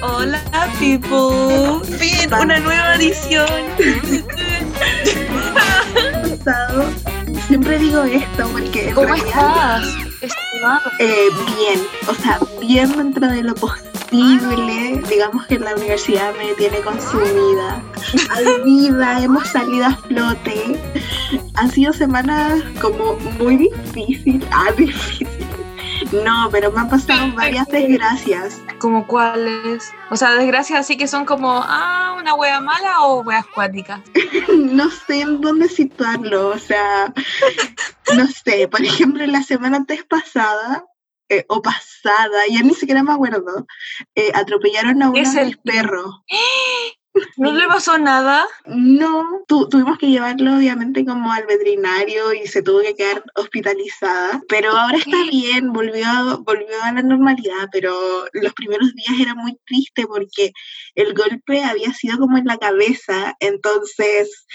Hola, people. Fin, una nueva edición. Siempre digo esto porque ¿Cómo realidad, estás? Eh, bien, o sea, bien dentro de lo posible. Digamos que la universidad me tiene consumida. Al vida, hemos salido a flote. Han sido semanas como muy difícil. Ah, difícil. No, pero me han pasado varias desgracias. ¿Como cuáles? O sea, desgracias así que son como, ah, una wea mala o weas cuáticas. no sé en dónde situarlo, o sea, no sé, por ejemplo, la semana antes pasada, eh, o pasada, ya ni siquiera me acuerdo, eh, atropellaron a uno Es el- mis perros. ¿No le pasó nada? No, tu- tuvimos que llevarlo obviamente como al veterinario y se tuvo que quedar hospitalizada, pero ahora está bien, volvió, a- volvió a la normalidad, pero los primeros días era muy triste porque el golpe había sido como en la cabeza, entonces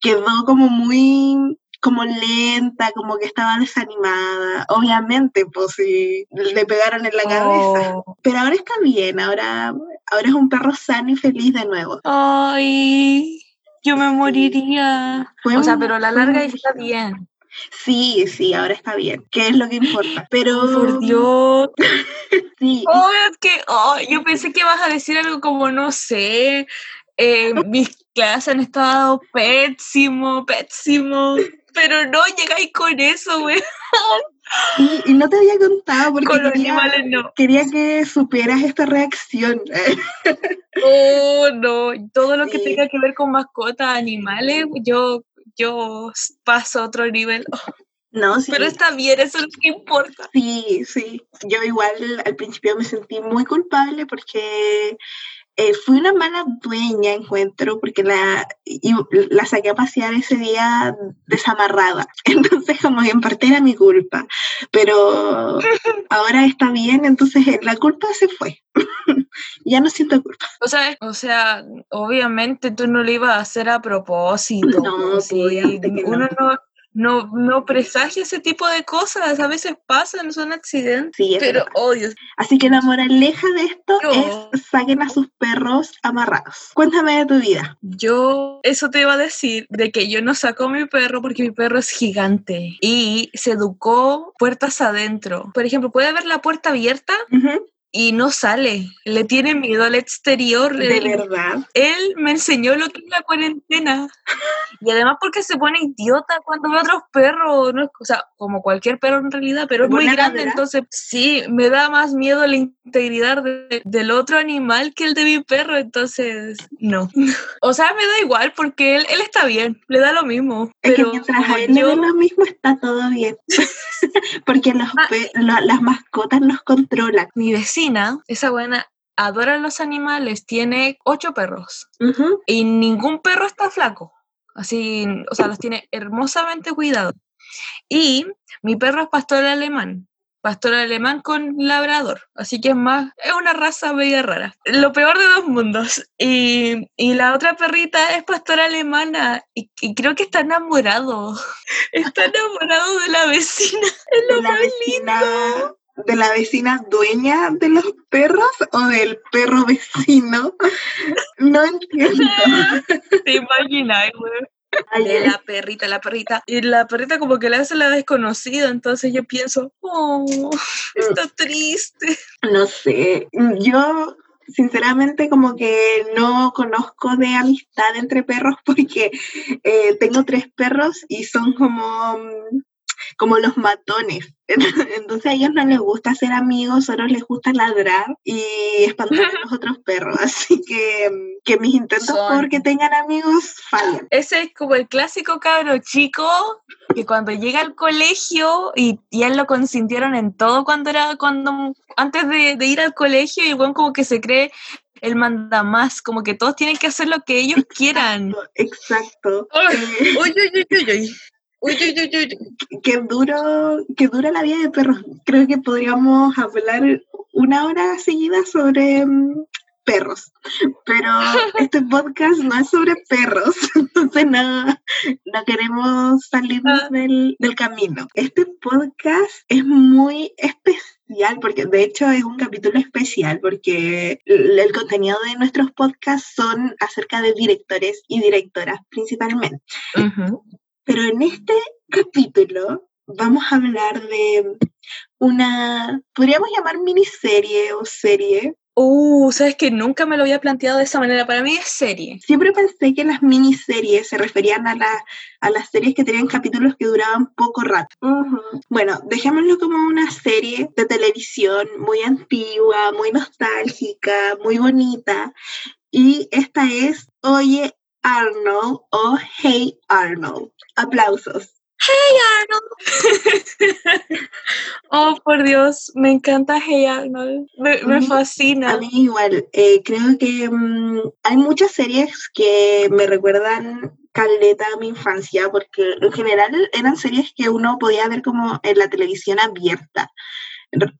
quedó como muy como lenta, como que estaba desanimada, obviamente, pues si le pegaron en la cabeza, Oh. pero ahora está bien, ahora, ahora es un perro sano y feliz de nuevo. Ay, yo me moriría. Fue O sea, un- pero a la larga está bien. Sí, sí, ahora está bien, que es lo que importa. Pero Por Dios. sí, Oh, es que oh, yo pensé que vas a decir algo como, no sé, eh, mis clases han estado pésimo, pésimo. Pero no llegáis con eso, sí, y no te había contado porque Con los quería, animales no. quería que supieras esta reacción. Oh, no. Todo lo que Sí. tenga que ver con mascotas, animales, yo, yo paso a otro nivel. Oh, No, sí, Pero está bien, eso es lo que importa. sí, sí. Yo igual al principio me sentí muy culpable porque eh, fui una mala dueña, encuentro, porque la, y- la saqué a pasear ese día desamarrada. Entonces, como que en parte era mi culpa. Pero ahora está bien, entonces eh, la culpa se fue. ya no siento culpa. O sea, o sea, obviamente tú no lo ibas a hacer a propósito. No, sí, pues, que no. uno no, no, no presagia ese tipo de cosas, a veces pasan, son accidentes. Sí, es Pero, verdad. oh Así que la moraleja de esto No. es saquen a sus perros amarrados. Cuéntame de tu vida. yo eso te iba a decir, de que yo no saco a mi perro porque mi perro es gigante y se educó puertas adentro. Por ejemplo, puede ver la puerta abierta Ujú, y no sale, le tiene miedo al exterior. De él- verdad. él me enseñó lo que es la cuarentena. Y además porque se pone idiota cuando ve a otros perros, ¿no? o sea, como cualquier perro en realidad, pero ¿Se es muy grande, ladrar? entonces sí, me da más miedo la integridad de- del otro animal que el de mi perro, entonces no. O sea, me da igual porque él, él está bien, le da lo mismo. Es que Pero mientras como a él le yo- dé lo mismo está todo bien. Porque los Ah. las mascotas nos controlan. mi vecina, esa buena, adora los animales, tiene ocho perros. Y ningún perro está flaco. Así, o sea, los tiene hermosamente cuidados. Y mi perro es pastor alemán, pastor alemán con labrador, así que es más, es una raza media rara. Lo peor de dos mundos. Y, y la otra perrita es pastora alemana y, y creo que está enamorado. Está enamorado de la vecina. Es lo la más vecina, lindo. De la vecina dueña de los perros o del perro vecino. No entiendo. ¿Te imaginas, güey? De la perrita, la perrita. Y la perrita como que le hace la desconocida, entonces yo pienso, oh, está triste. No sé, yo sinceramente como que no conozco de amistad entre perros porque eh, tengo tres perros y son como, como los matones. Entonces a ellos no les gusta ser amigos, solo les gusta ladrar y espantar a los otros perros. Así que, que mis intentos Son- por que tengan amigos fallan. Ese es como el clásico cabro chico que cuando llega al colegio y, él lo consintieron en todo cuando era, cuando, antes de, de ir al colegio, y weón como que se cree el mandamás, como que todos tienen que hacer lo que ellos quieran. Exacto. Eh, Uy, uy, uy, uy, uy. Uy, uy, uy, uy. qué duro, qué dura la vida de perros. Creo que podríamos hablar una hora seguida sobre mm, perros, pero este podcast no es sobre perros, entonces no, no queremos salirnos ah. del, del camino. Este podcast es muy especial porque de hecho es un capítulo especial porque el, contenido de nuestros podcasts son acerca de directores y directoras principalmente. Pero en este capítulo vamos a hablar de una, podríamos llamar miniserie o serie. Uh, sabes que nunca me lo había planteado de esa manera. Para mí es serie. Siempre pensé que las miniseries se referían a, la, a las series que tenían capítulos que duraban poco rato. Bueno, dejémoslo como una serie de televisión muy antigua, muy nostálgica, muy bonita. Y esta es Oye Arnold o Hey Arnold. Aplausos. Hey Arnold. oh, por Dios, me encanta Hey Arnold. Me, fascina. A mí igual. Eh, creo que mm, hay muchas series que me recuerdan caleta a mi infancia, porque en general eran series que uno podía ver como en la televisión abierta.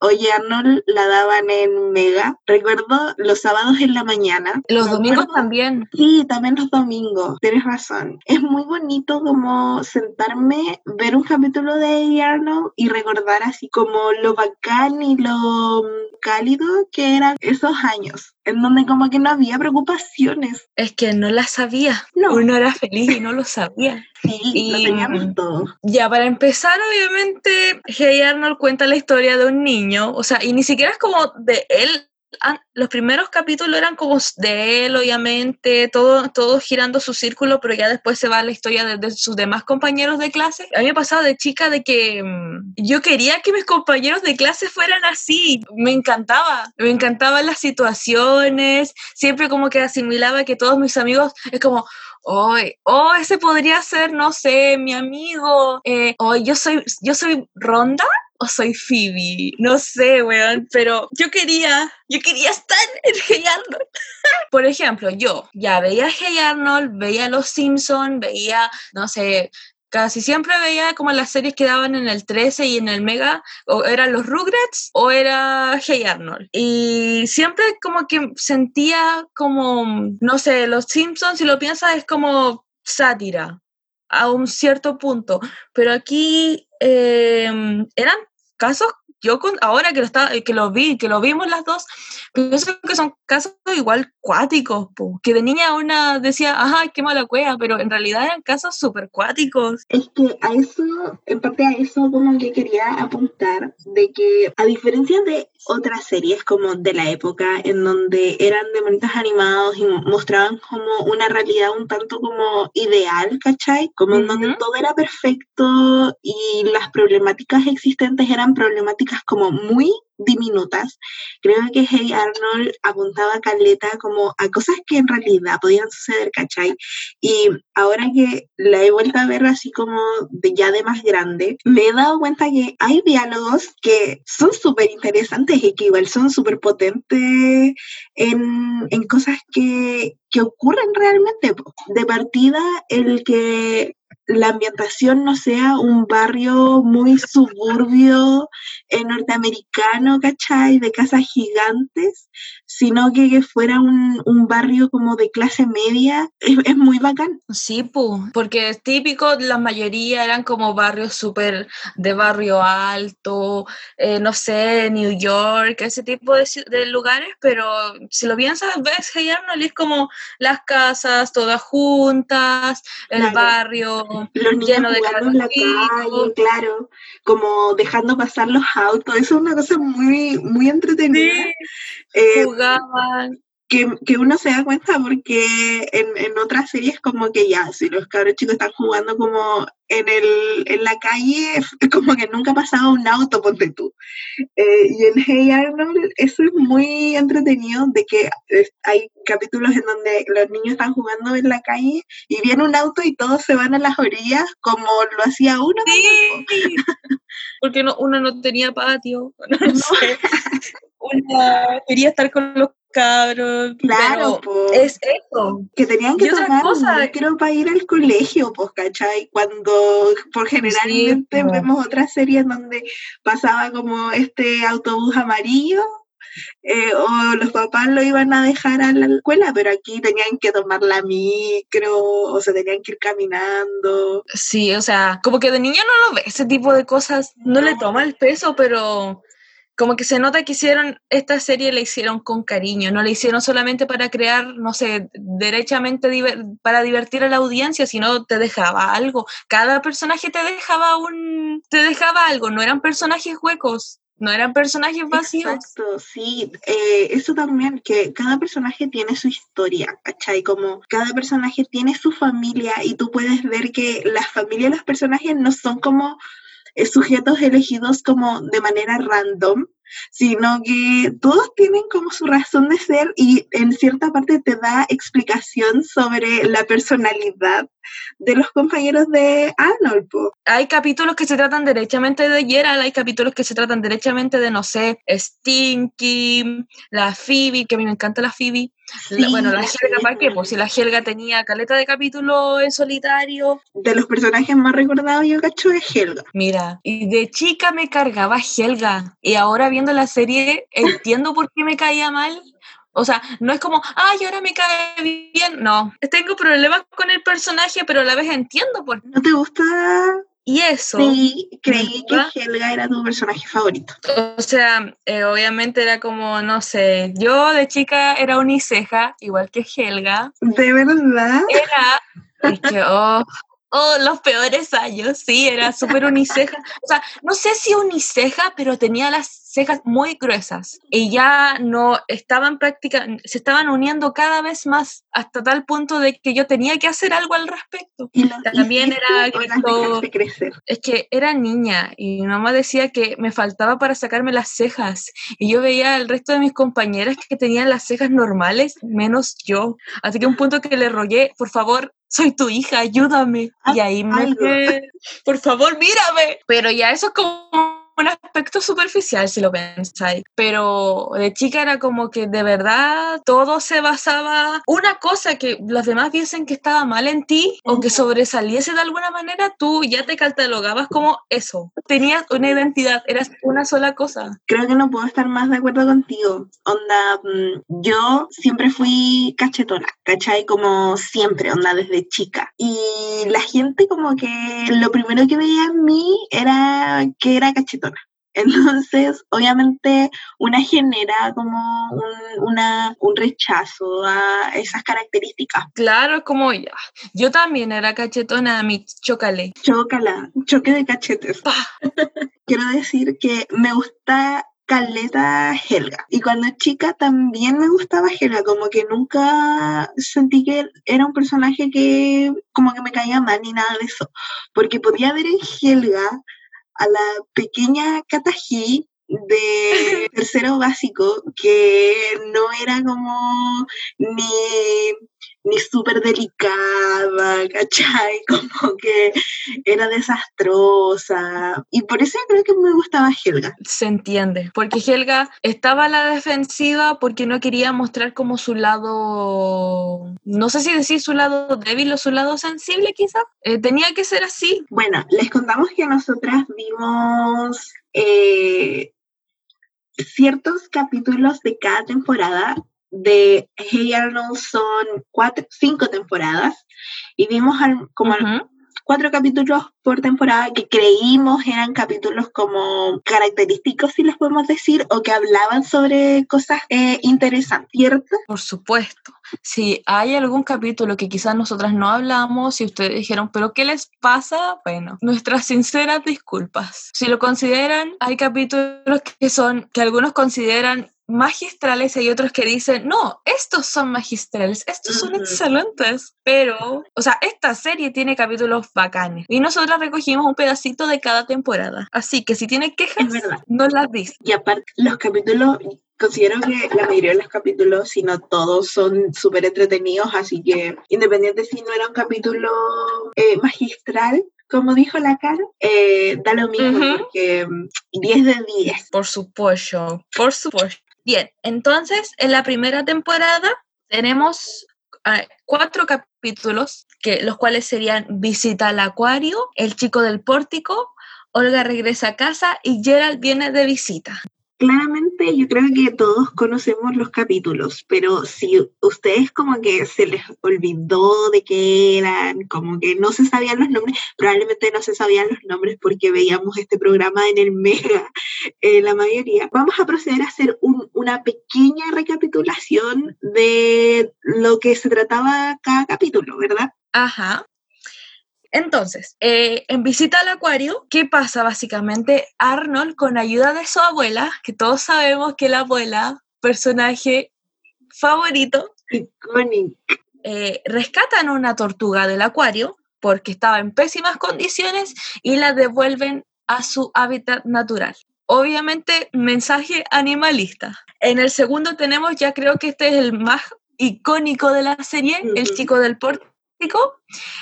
Oye Arnold la daban en Mega. Recuerdo los sábados en la mañana. Los domingos también. Sí, también los domingos. Tienes razón. Es muy bonito como sentarme, ver un capítulo de Arnold y recordar así como lo bacán y lo cálido que eran esos años en donde como que no había preocupaciones. Es que no las sabía. No. Uno era feliz y no lo sabía. Sí, y, lo teníamos todo. Ya, para empezar, obviamente, Hey Arnold cuenta la historia de un niño, o sea, y ni siquiera es como de él los primeros capítulos eran como de él, obviamente, todo, todo girando su círculo, pero ya después se va la historia de, sus demás compañeros de clase. A mí me pasaba de chica de que mm, yo quería que mis compañeros de clase fueran así, me encantaba, me encantaban las situaciones, siempre como que asimilaba que todos mis amigos es como, oh, oh, ese podría ser, no sé, mi amigo, eh, oh, yo soy, yo soy Ronda soy Phoebe, no sé, weón, pero yo quería, yo quería estar en Hey Arnold. Por ejemplo, yo ya veía Hey Arnold, veía Los Simpsons, veía, no sé, casi siempre veía como las series que daban en el 13 y en el Mega, o eran los Rugrats o era Hey Arnold. Y siempre como que sentía como, no sé, los Simpsons, si lo piensas, es como sátira a un cierto punto, pero aquí em, eran casos yo con, ahora que lo, está, que lo vi, que lo vimos las dos, pienso que son casos igual cuáticos, que de niña una decía, ajá, qué mala cueva, pero en realidad eran casos súper cuáticos. Es que a eso, en parte a eso como que quería apuntar, de que a diferencia de otras series como de la época, en donde eran de bonitos animados y mostraban como una realidad un tanto como ideal, ¿cachai? Como en donde todo era perfecto y las problemáticas existentes eran problemáticas como muy diminutas. Creo que Hey Arnold apuntaba a Caleta como a cosas que en realidad podían suceder, ¿cachai? Y ahora que la he vuelto a ver así como ya de más grande, me he dado cuenta que hay diálogos que son súper interesantes y que igual son súper potentes en, en cosas que, que ocurren realmente. De partida, el que la ambientación no sea un barrio muy suburbio eh, norteamericano, ¿cachai? De casas gigantes, sino que, fuera un, barrio como de clase media, es, muy bacán. Sí, porque es típico, la mayoría eran como barrios súper de barrio alto, eh, no sé, New York, ese tipo de, lugares, pero si lo piensas, ves Hey Arnold es como las casas todas juntas, el barrio los niños lleno de en la calle, claro, como dejando pasar los autos, eso es una cosa muy, muy entretenida. Eh, jugaban que, uno se da cuenta porque en, en, otras series como que ya, si los cabros chicos están jugando como en, el, en la calle, como que nunca ha pasado un auto, ponte tú. Eh, y en Hey Arnold eso es muy entretenido, de que hay capítulos en donde los niños están jugando en la calle y viene un auto y todos se van a las orillas como lo hacía uno. Sí, porque no, uno no tenía patio, no, sé. Uno quería estar con los cabros. Claro, es eso. Que tenían que tomar cosa? creo para ir al colegio, pues, ¿cachai? Cuando por generalmente vemos otras series donde pasaba como este autobús amarillo eh, o los papás lo iban a dejar a la escuela, pero aquí tenían que tomar la micro o se tenían que ir caminando. Sí, o sea, como que de niño no lo ve ese tipo de cosas, no le toma el peso, pero como que se nota que hicieron esta serie, la hicieron con cariño, no la hicieron solamente para crear, no sé, derechamente para divertir a la audiencia, sino te dejaba algo. Cada personaje te dejaba un, te dejaba algo, no eran personajes huecos. No eran personajes vacíos. Exacto, sí. Eh, eso también, que cada personaje tiene su historia, ¿cachai? Como cada personaje tiene su familia y tú puedes ver que la familia de los personajes no son como sujetos elegidos como de manera random, sino que todos tienen como su razón de ser y en cierta parte te da explicación sobre la personalidad de los compañeros de Arnold. Hay capítulos que se tratan derechamente de Gerald, hay capítulos que se tratan derechamente de, no sé, Stinky, la Phoebe, que a mí me encanta la Phoebe, bueno, la Helga, ¿para qué? Pues si la Helga tenía caleta de capítulo en solitario. De los personajes más recordados, yo cacho, es Helga. Mira, y de chica me cargaba Helga. Y ahora viendo la serie, entiendo por qué me caía mal. O sea, no es como, ay, ahora me cae bien. No, tengo problemas con el personaje, pero a la vez entiendo por qué. ¿No te gusta y eso. Sí, creí que Helga era tu personaje favorito. O sea, eh, obviamente era como, no sé, yo de chica era uniceja, igual que Helga. ¿De verdad? Era, es que, oh, Oh, los peores años, sí, era súper uniceja. O sea, no sé si uniceja, pero tenía las cejas muy gruesas y ya no estaban prácticamente, se estaban uniendo cada vez más hasta tal punto de que yo tenía que hacer algo al respecto. Y también era crecer. es que era niña y mi mamá decía que me faltaba para sacarme las cejas y yo veía al resto de mis compañeras que tenían las cejas normales menos yo. Así que un punto que le rogué, por favor, soy tu hija, ayúdame. y ahí me... Por favor, mírame. Pero ya eso es como un aspecto superficial si lo pensáis, pero de chica era como que de verdad todo se basaba, una cosa que los demás viesen que estaba mal en ti o que sobresaliese de alguna manera, tú ya te catalogabas como eso, tenías una identidad, eras una sola cosa. Creo que no puedo estar más de acuerdo contigo, onda, mm, yo siempre fui cachetona, ¿cachai? Como siempre, onda, desde chica. Y la gente como que lo primero que veía en mí era que era cachetona entonces, obviamente, una genera como un, una, un rechazo a esas características. Claro, como ya. Yo también era cachetona, mi chocale. Chocala, choque de cachetes. Quiero decir que me gusta Caleta Helga. Y cuando chica también me gustaba Helga, como que nunca sentí que era un personaje que como que me caía mal ni nada de eso. Porque podía ver en Helga a la pequeña Kataji de tercero básico que no era como ni ni súper delicada, ¿cachai? Como que era desastrosa. Y por eso creo que me gustaba Helga. Se entiende, porque Helga estaba a la defensiva porque no quería mostrar como su lado, no sé si decir su lado débil o su lado sensible quizás. Eh, tenía que ser así. Bueno, les contamos que nosotras vimos... Eh, ciertos capítulos de cada temporada de Hey Arnold son cuatro, cinco temporadas y vimos como cuatro capítulos por temporada que creímos eran capítulos como característicos, si les podemos decir, o que hablaban sobre cosas eh, interesantes, ¿cierto? Por supuesto. Si hay algún capítulo que quizás nosotras no hablamos y ustedes dijeron, pero ¿qué les pasa? Bueno, nuestras sinceras disculpas. Si lo consideran, hay capítulos que son, que algunos consideran magistrales y hay otros que dicen, no, estos son magistrales, estos son excelentes, pero, o sea, esta serie tiene capítulos bacanes y nosotros recogimos un pedacito de cada temporada, así que si tiene quejas, no las dice. Y aparte, los capítulos, considero que la mayoría de los capítulos, si no todos, son súper entretenidos, así que independiente si no era un capítulo eh, magistral, como dijo la cara, eh, da lo mismo, porque 10 mm, de 10. Por supuesto, por supuesto. Bien, entonces en la primera temporada tenemos ah, cuatro capítulos, que, los cuales serían Visita al Acuario, El Chico del Pórtico, Olga regresa a casa y Gerald viene de visita. Claramente yo creo que todos conocemos los capítulos, pero si ustedes como que se les olvidó de qué eran, como que no se sabían los nombres, probablemente no se sabían los nombres porque veíamos este programa en el Mega, eh, la mayoría, vamos a proceder a hacer una pequeña recapitulación de lo que se trataba cada capítulo, ¿verdad? Ajá. Entonces, eh, en visita al acuario, ¿qué pasa básicamente? Arnold, con ayuda de su abuela, que todos sabemos que la abuela, personaje favorito, icónico, eh, rescatan una tortuga del acuario porque estaba en pésimas condiciones y la devuelven a su hábitat natural. Obviamente, mensaje animalista. En el segundo tenemos, ya creo que este es el más icónico de la serie, el chico del porte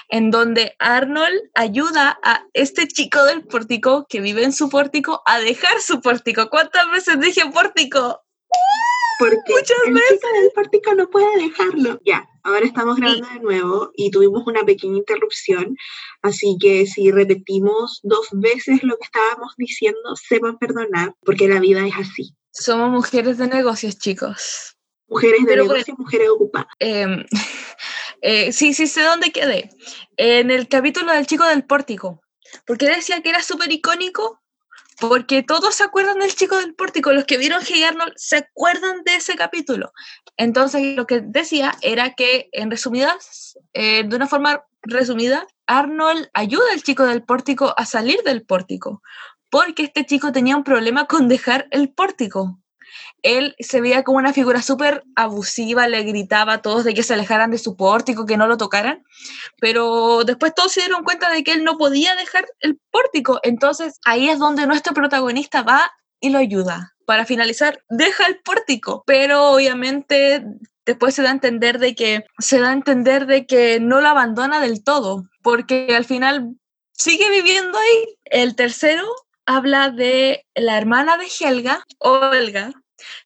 en donde Arnold ayuda a este chico del pórtico que vive en su pórtico a dejar su pórtico. ¿Cuántas veces dije pórtico? Porque Muchas el veces. chico del pórtico no puede dejarlo. Ya, ahora estamos grabando de nuevo y tuvimos una pequeña interrupción, así que si repetimos dos veces lo que estábamos diciendo, sepan perdonar, porque la vida es así. Somos mujeres de negocios, chicos. Mujeres de negocios, mujeres ocupadas. Eh, Eh, sí, sí sé dónde quedé. En el capítulo del chico del pórtico. ¿Por qué decía que era súper icónico? Porque todos se acuerdan del chico del pórtico. Los que vieron Hey Arnold se acuerdan de ese capítulo. Entonces, lo que decía era que, en resumidas, eh, de una forma resumida, Arnold ayuda al chico del pórtico a salir del pórtico. Porque este chico tenía un problema con dejar el pórtico él se veía como una figura súper abusiva, le gritaba a todos de que se alejaran de su pórtico, que no lo tocaran, pero después todos se dieron cuenta de que él no podía dejar el pórtico, entonces ahí es donde nuestro protagonista va y lo ayuda. Para finalizar, deja el pórtico, pero obviamente después se da a entender de que se da a entender de que no lo abandona del todo, porque al final sigue viviendo ahí. El tercero habla de la hermana de Helga, Olga,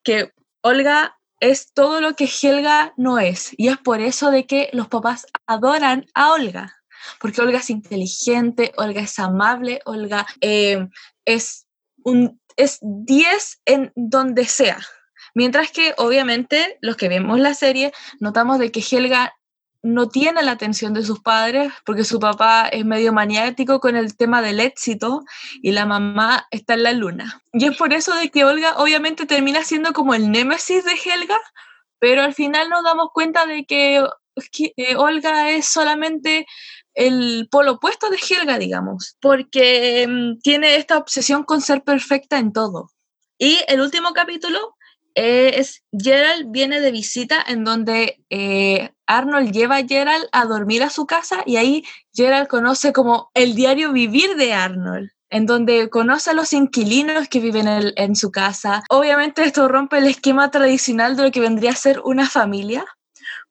que Olga es todo lo que Helga no es. Y es por eso de que los papás adoran a Olga. Porque Olga es inteligente, Olga es amable, Olga eh, es un es 10 en donde sea. Mientras que obviamente los que vemos la serie notamos de que Helga no tiene la atención de sus padres porque su papá es medio maniático con el tema del éxito y la mamá está en la luna. Y es por eso de que Olga obviamente termina siendo como el némesis de Helga, pero al final nos damos cuenta de que, eh, Olga es solamente el polo opuesto de Helga, digamos, porque mm, tiene esta obsesión con ser perfecta en todo. Y el último capítulo es Gerald viene de visita en donde eh, Arnold lleva a Gerald a dormir a su casa y ahí Gerald conoce como el diario vivir de Arnold en donde conoce a los inquilinos que viven en, en su casa. Obviamente esto rompe el esquema tradicional de lo que vendría a ser una familia,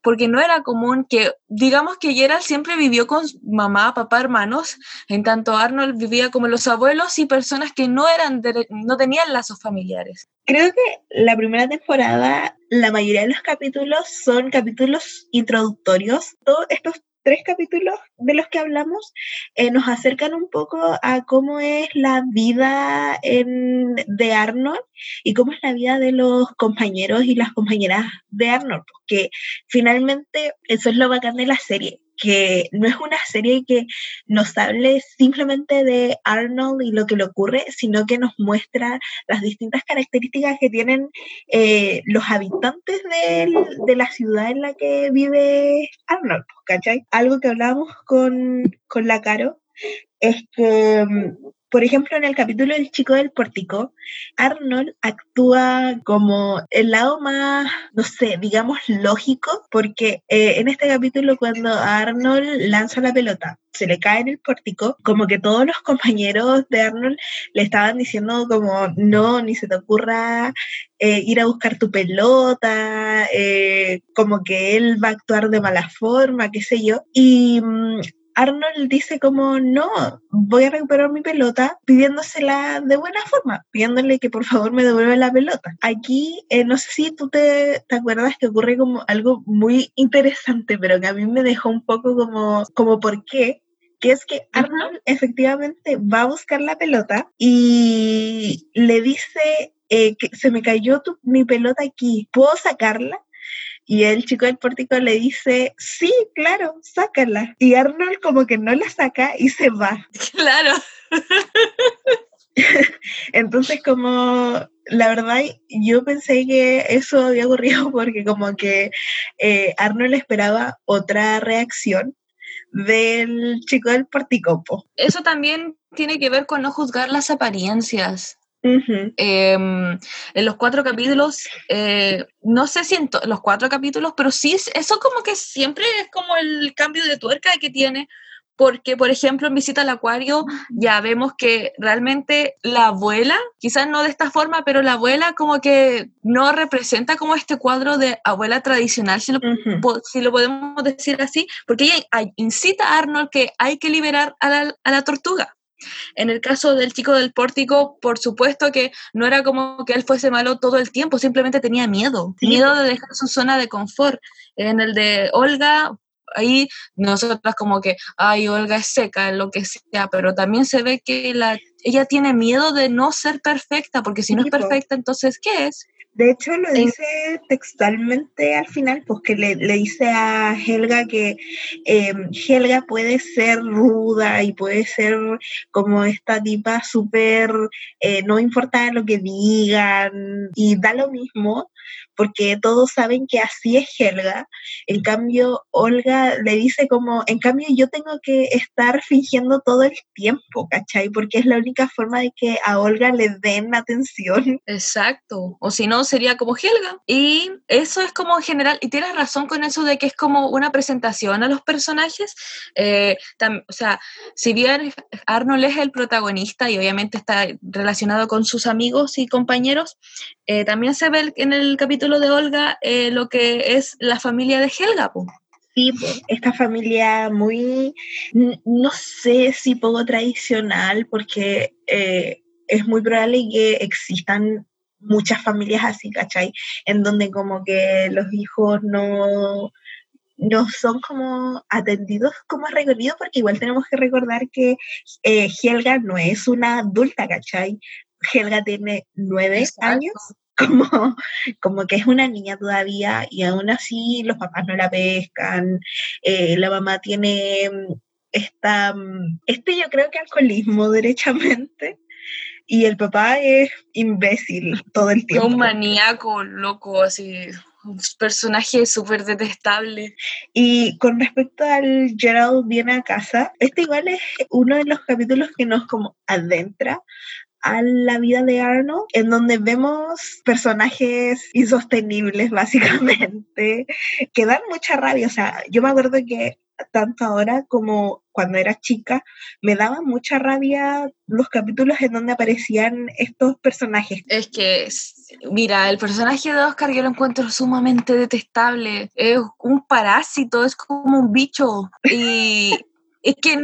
porque no era común que, digamos que Gerald siempre vivió con mamá, papá, hermanos, en tanto Arnold vivía como los abuelos y personas que no, eran no tenían lazos familiares. Creo que la primera temporada, la mayoría de los capítulos son capítulos introductorios. Todos estos tres capítulos de los que hablamos eh, nos acercan un poco a cómo es la vida de Arnold y cómo es la vida de los compañeros y las compañeras de Arnold, porque finalmente eso es lo bacán de la serie, que no es una serie que nos hable simplemente de Arnold y lo que le ocurre, sino que nos muestra las distintas características que tienen eh, los habitantes de, la ciudad en la que vive Arnold, ¿cachai? Algo que hablábamos con, con la Caro es que mm, por ejemplo, en el capítulo del chico del pórtico, Arnold actúa como el lado más, no sé, digamos lógico, porque eh, en este capítulo cuando Arnold lanza la pelota, se le cae en el pórtico, como que todos los compañeros de Arnold le estaban diciendo como, no, ni se te ocurra eh, ir a buscar tu pelota, eh, como que él va a actuar de mala forma, qué sé yo. Y mm, Arnold dice como, no, voy a recuperar mi pelota pidiéndosela de buena forma, pidiéndole que por favor me devuelva la pelota. Aquí, eh, no sé si tú te, te, acuerdas que ocurre como algo muy interesante, pero que a mí me dejó un poco como, como por qué, que es que Arnold efectivamente va a buscar la pelota y le dice eh, que se me cayó mi pelota aquí, ¿puedo sacarla? Y el chico del pórtico le dice, sí, claro, sácala. Y Arnold como que no la saca y se va. Claro. Entonces como la verdad yo pensé que eso había ocurrido porque como que eh, Arnold esperaba otra reacción del chico del porticopo. Eso también tiene que ver con no juzgar las apariencias. Em, en los cuatro capítulos, eh, no sé si en los cuatro capítulos, pero sí, eso como que siempre es como el cambio de tuerca que tiene, porque, por ejemplo, en Visita al Acuario ya vemos que realmente la abuela, quizás no de esta forma, pero la abuela como que no representa como este cuadro de abuela tradicional, si lo, si lo podemos decir así, porque ella incita a Arnold que hay que liberar a la, a la tortuga. En el caso del chico del pórtico, por supuesto que no era como que él fuese malo todo el tiempo, simplemente tenía miedo, miedo de dejar su zona de confort. En el de Olga, ahí nosotras como que, ay, Olga es seca, lo que sea, pero también se ve que la, ella tiene miedo de no ser perfecta, porque si no es perfecta, entonces, ¿qué es? De hecho, lo dice textualmente al final, pues que le, dice a Helga que em, Helga puede ser ruda y puede ser como esta tipa súper, eh, no importa lo que digan, y da lo mismo, porque todos saben que así es Helga. En cambio, Olga le dice como, en cambio yo tengo que estar fingiendo todo el tiempo, ¿cachai? Porque es la única forma de que a Olga le den atención. Exacto, o si no sería como Helga. Y eso es como en general, y tienes razón con eso de que es como una presentación a los personajes. Eh, o sea, si bien Arnold es el protagonista y obviamente está relacionado con sus amigos y compañeros, eh, también se ve en el capítulo de Olga eh, lo que es la familia de Helga. Sí, esta familia muy, no sé si poco tradicional, porque eh, es muy probable que existan muchas familias así, ¿cachai? En donde como que los hijos no, no son como atendidos como recorrido, porque igual tenemos que recordar que Helga no es una adulta, ¿cachai? Helga tiene nueve años, como, como que es una niña todavía y aún así los papás no la pescan, eh, la mamá tiene mm, esta, mm, este yo creo que alcoholismo derechamente. Y el papá es imbécil todo el tiempo. Un maníaco, loco, así un personaje súper detestable. Y con respecto al Gerald viene a casa, este igual es uno de los capítulos que nos como adentra a la vida de Arnold, en donde vemos personajes insostenibles, básicamente, que dan mucha rabia. O sea, yo me acuerdo que tanto ahora como cuando era chica, me daban mucha rabia los capítulos en donde aparecían estos personajes. Es que, mira, el personaje de Oscar yo lo encuentro sumamente detestable. Es un parásito, es como un bicho. Y es que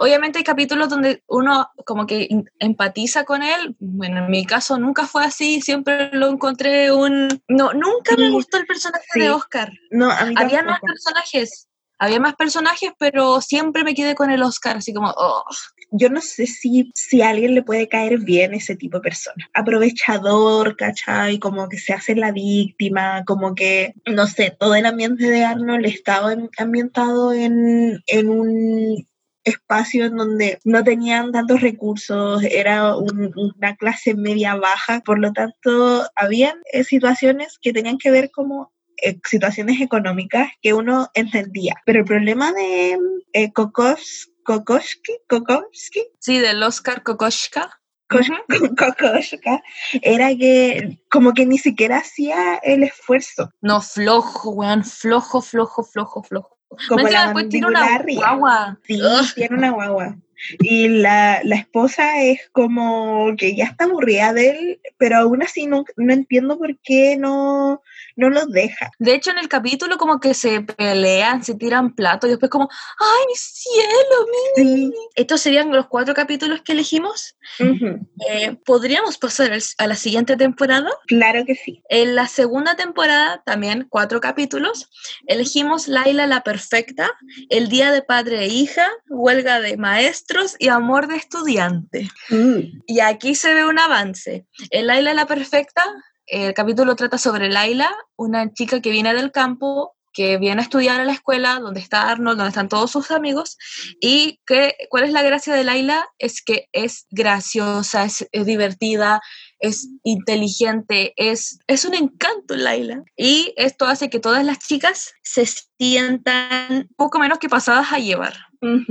obviamente hay capítulos donde uno como que empatiza con él. Bueno, en mi caso nunca fue así, siempre lo encontré un... No, nunca me gustó el personaje de Oscar. No, a mí Había más personajes, había más personajes, pero siempre me quedé con el Oscar, así como... Oh. Yo no sé si, si a alguien le puede caer bien ese tipo de persona. Aprovechador, ¿cachai? Como que se hace la víctima, como que, no sé, todo el ambiente de Arnold estaba ambientado en, en un espacio en donde no tenían tantos recursos, era una clase media baja, por lo tanto, habían eh, situaciones que tenían que ver como eh, situaciones económicas que uno entendía. Pero el problema de eh, Kokos, Kokoski, Kokoski. Sí, del Oscar Kokoschka. Kokoschka, era que como que ni siquiera hacía el esfuerzo. No, flojo, weón, flojo, flojo, flojo, flojo. Como la tiene una guagua. Sí, tiene una guagua. Y la, la, esposa es como que ya está aburrida de él, pero aún así no, no entiendo por qué no no los deja. De hecho, en el capítulo como que se pelean, se tiran platos y después como, ¡ay, mi cielo, mi! Estos serían los cuatro capítulos que elegimos. Eh, ¿Podríamos pasar a la siguiente temporada? Claro que sí. En la segunda temporada, también cuatro capítulos, elegimos Laila la Perfecta, El Día de Padre e Hija, Huelga de Maestros y Amor de Estudiante. Mm. Y aquí se ve un avance. En Laila la Perfecta el capítulo trata sobre Laila, una chica que viene del campo, que viene a estudiar a la escuela donde está Arnold, donde están todos sus amigos, y que, cuál es la gracia de Laila, es que es graciosa, es, divertida, es inteligente, es, es un encanto Laila. Y esto hace que todas las chicas se sientan poco menos que pasadas a llevar,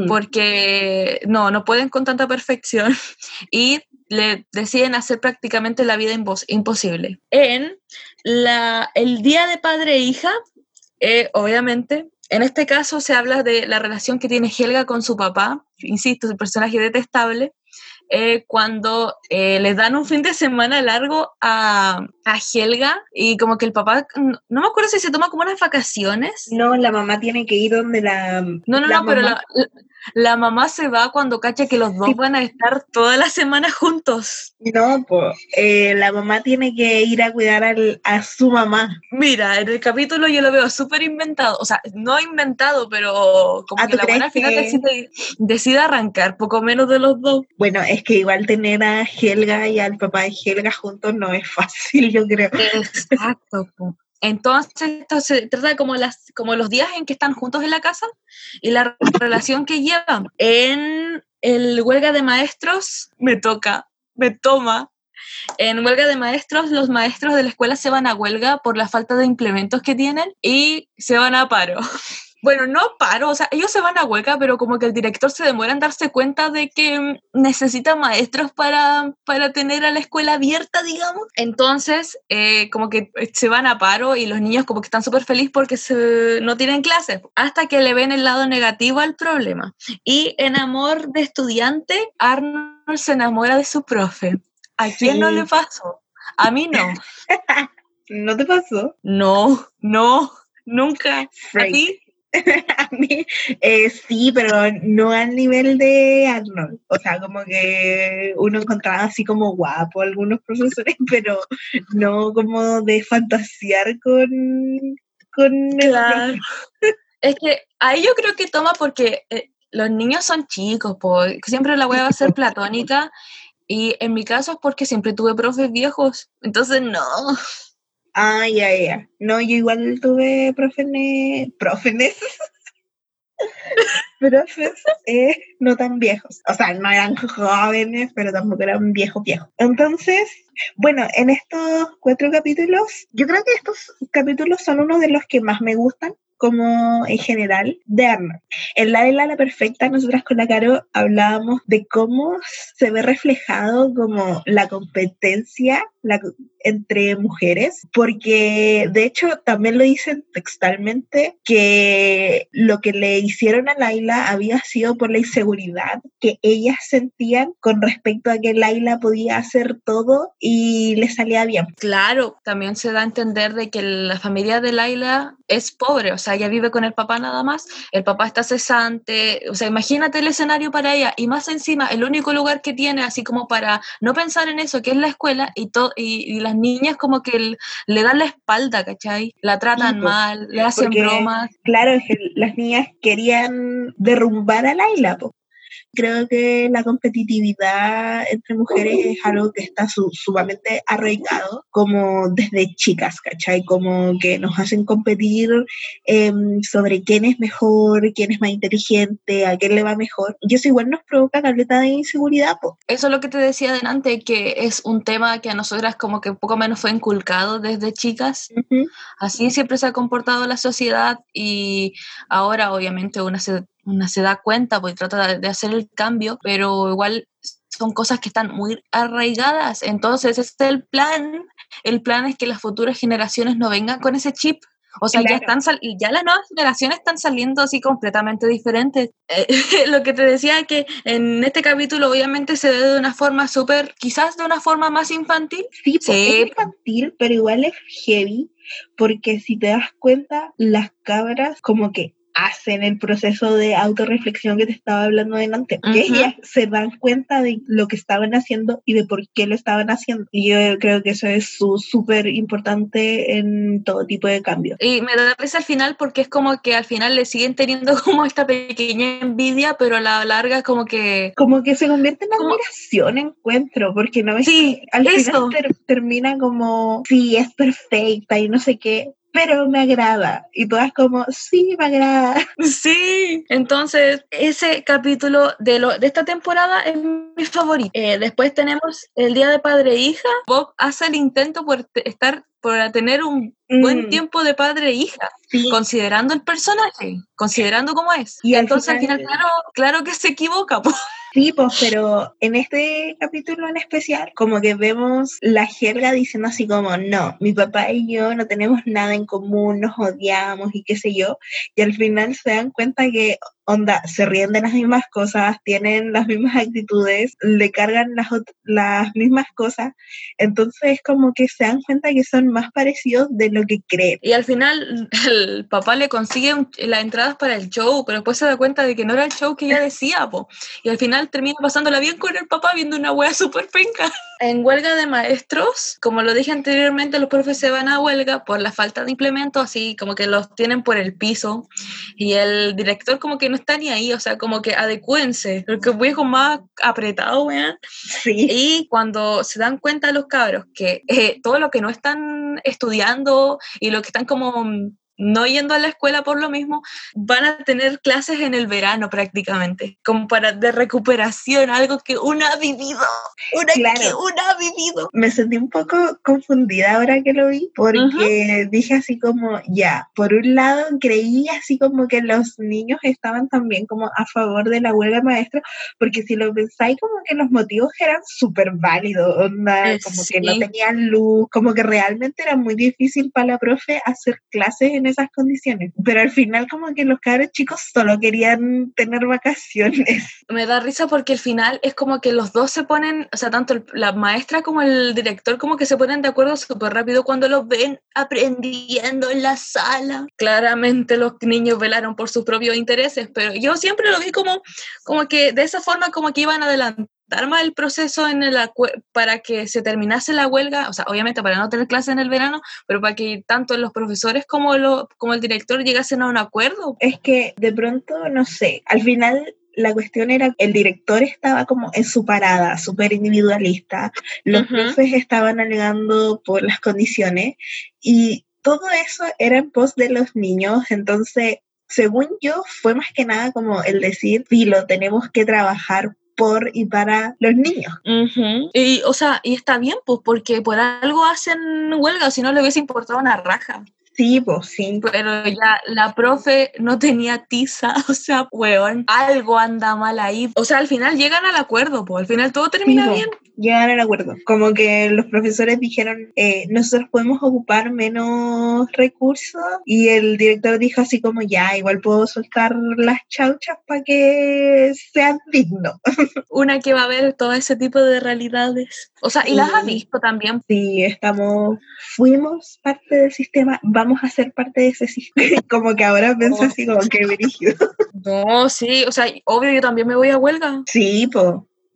porque no, no pueden con tanta perfección. Y le deciden hacer prácticamente la vida imposible. En la, el Día de Padre e Hija, eh, obviamente, en este caso se habla de la relación que tiene Helga con su papá, insisto, es un personaje detestable, eh, cuando eh, les dan un fin de semana largo a, a, Helga y como que el papá, no, me acuerdo si se toma como unas vacaciones. No, la mamá tiene que ir donde la... No, no, no, pero la, la mamá se va cuando cacha que los dos van a estar toda la semana juntos. No, pues la mamá tiene que ir a cuidar al, a su mamá. Mira, en el capítulo yo lo veo súper inventado, o sea, no inventado, pero como ah, que la buena al final decide, arrancar, poco menos de los dos. Bueno, es que igual tener a Helga y al papá de Helga juntos no es fácil, yo creo. Exacto. Entonces, esto se trata como, las, como los días en que están juntos en la casa y la relación que llevan. En el huelga de maestros me toca, me toma. En huelga de maestros, los maestros de la escuela se van a huelga por la falta de implementos que tienen y se van a paro. bueno, no paro, o sea, ellos se van a huelga, pero como que el director se demora en darse cuenta de que necesita maestros para, para tener a la escuela abierta, digamos. Entonces, eh, como que se van a paro y los niños como que están súper felices porque se, no tienen clases, hasta que le ven el lado negativo al problema. Y en Amor de Estudiante, Arnold se enamora de su profe. ¿A quién no le pasó? A mí no. ¿No te pasó? No, no, nunca. ¿A ti? a mí eh, sí, pero no al nivel de Arnold. O sea, como que uno encontraba así como guapo algunos profesores, pero no como de fantasear con, con claro. Es que ahí yo creo que toma porque eh, los niños son chicos, pues siempre la va a ser platónica. Y en mi caso es porque siempre tuve profes viejos, entonces no. Ah, ya, ya. No, yo igual tuve profenes, profenes, profes eh, no tan viejos. O sea, no eran jóvenes, pero tampoco eran viejos, viejos. Entonces, bueno, en estos cuatro capítulos, yo creo que estos capítulos son uno de los que más me gustan como en general de Arnold. En La de la Perfecta, nosotras con la Caro hablábamos de cómo se ve reflejado como la competencia entre mujeres, porque de hecho también lo dicen textualmente que lo que le hicieron a Laila había sido por la inseguridad que ellas sentían con respecto a que Laila podía hacer todo y le salía bien. Claro, también se da a entender de que la familia de Laila es pobre, o sea, ella vive con el papá nada más, el papá está cesante, o sea, imagínate el escenario para ella y más encima el único lugar que tiene así como para no pensar en eso, que es la escuela y, todo y, las niñas como que le dan la espalda, ¿cachai? La tratan mal, le hacen bromas. Claro, es que las niñas querían derrumbar a Laila, creo que la competitividad entre mujeres es algo que está sumamente arraigado, como desde chicas, ¿cachai? Como que nos hacen competir em, sobre quién es mejor, quién es más inteligente, a quién le va mejor. Y eso igual nos provoca caleta de inseguridad. Po. Eso es lo que te decía adelante, que es un tema que a nosotras como que poco menos fue inculcado desde chicas. Así siempre se ha comportado la sociedad y ahora obviamente una se una se da cuenta, pues trata de hacer el cambio, pero igual son cosas que están muy arraigadas. Entonces, ese es el plan. El plan es que las futuras generaciones no vengan con ese chip. O sea, ya, están sal- ya las nuevas generaciones están saliendo así completamente diferentes. Eh, lo que te decía que en este capítulo obviamente se ve de una forma súper, quizás de una forma más infantil. Sí, pues, Sí. es infantil, pero igual es heavy, porque si te das cuenta, las cabras como que hacen el proceso de autorreflexión que te estaba hablando delante, que Ujú. ellas se dan cuenta de lo que estaban haciendo y de por qué lo estaban haciendo. Y yo creo que eso es súper importante en todo tipo de cambio. Y me da risa al final porque es como que al final le siguen teniendo como esta pequeña envidia, pero a la larga como que... Como que se convierte en Como- admiración, encuentro, porque no ves Sí, que al eso. final ter- termina como, sí, es perfecta y no sé qué, pero me agrada. Y todas como, sí, me agrada. Sí, entonces ese capítulo de, lo, de esta temporada es mi favorito. Eh, después tenemos el Día de Padre e Hija. Bob hace el intento por estar, por tener un buen Mm. tiempo de padre e hija, Sí, considerando el personaje, considerando cómo es. Y entonces al final- final, claro, claro que se equivoca. po. sí, pues, pero en este capítulo en especial, como que vemos la jerga diciendo así como, no, mi papá y yo no tenemos nada en común, nos odiamos y qué sé yo, y al final se dan cuenta que, onda, se ríen de las mismas cosas, tienen las mismas actitudes, le cargan las, las mismas cosas, entonces como que se dan cuenta que son más parecidos de lo que creen. Y al final el papá le consigue las entradas para el show, pero después se da cuenta de que no era el show que ella decía, po. Y al final termina pasándola bien con el papá viendo una wea súper penca. En huelga de maestros, como lo dije anteriormente, los profes se van a huelga por la falta de implementos, así como que los tienen por el piso. Y el director como que no está ni ahí, o sea, como que adecúense, porque voy con más apretado, weón. Sí, Y cuando se dan cuenta los cabros que eh, todo lo que no están estudiando y lo que están como mm, no yendo a la escuela por lo mismo, van a tener clases en el verano prácticamente, como para de recuperación, algo que una ha vivido, una Claro. que una ha vivido. me sentí un poco confundida ahora que lo vi, porque dije así como, ya, por un lado creí así como que los niños estaban también como a favor de la huelga de maestros, porque si lo pensáis como que los motivos eran súper válidos, onda, Eh, como que no sí. tenían luz, como que realmente era muy difícil para la profe hacer clases en esas condiciones, pero al final como que los cabros chicos solo querían tener vacaciones. Me da risa porque al final es como que los dos se ponen, o sea, tanto la maestra como el director como que se ponen de acuerdo súper rápido cuando los ven aprendiendo en la sala. Claramente los niños velaron por sus propios intereses, pero yo siempre lo vi como, como que de esa forma como que iban a adelantar más el proceso en el para que se terminase la huelga, o sea, obviamente para no tener clases en el verano, pero para que tanto los profesores como, lo, como el director llegasen a un acuerdo. Es que de pronto, no sé, al final la cuestión era, el director estaba como en su parada, súper individualista, los Ujú. profes estaban alegando por las condiciones y todo eso era en pos de los niños, entonces, según yo, fue más que nada como el decir, lo tenemos que trabajar por y para los niños. Y, o sea, y está bien, pues, porque por algo hacen huelga, o si no le hubiese importado una raja. Sí, pues sí. Pero ya la profe no tenía tiza, o sea, weón, algo anda mal ahí. O sea, al final llegan al acuerdo, pues, al final todo termina Sí, po. bien. Llegaron al acuerdo. Como que los profesores dijeron, eh, nosotros podemos ocupar menos recursos y el director dijo así como, ya, igual puedo soltar las chauchas para que sean dignos. Una que va a ver todo ese tipo de realidades. O sea, y las ha Sí. visto también. Si estamos, fuimos parte del sistema, vamos a ser parte de ese sistema. Como que ahora pienso Oh. así como que brígido. No, sí, o sea, obvio yo también me voy a huelga, Sí, pues.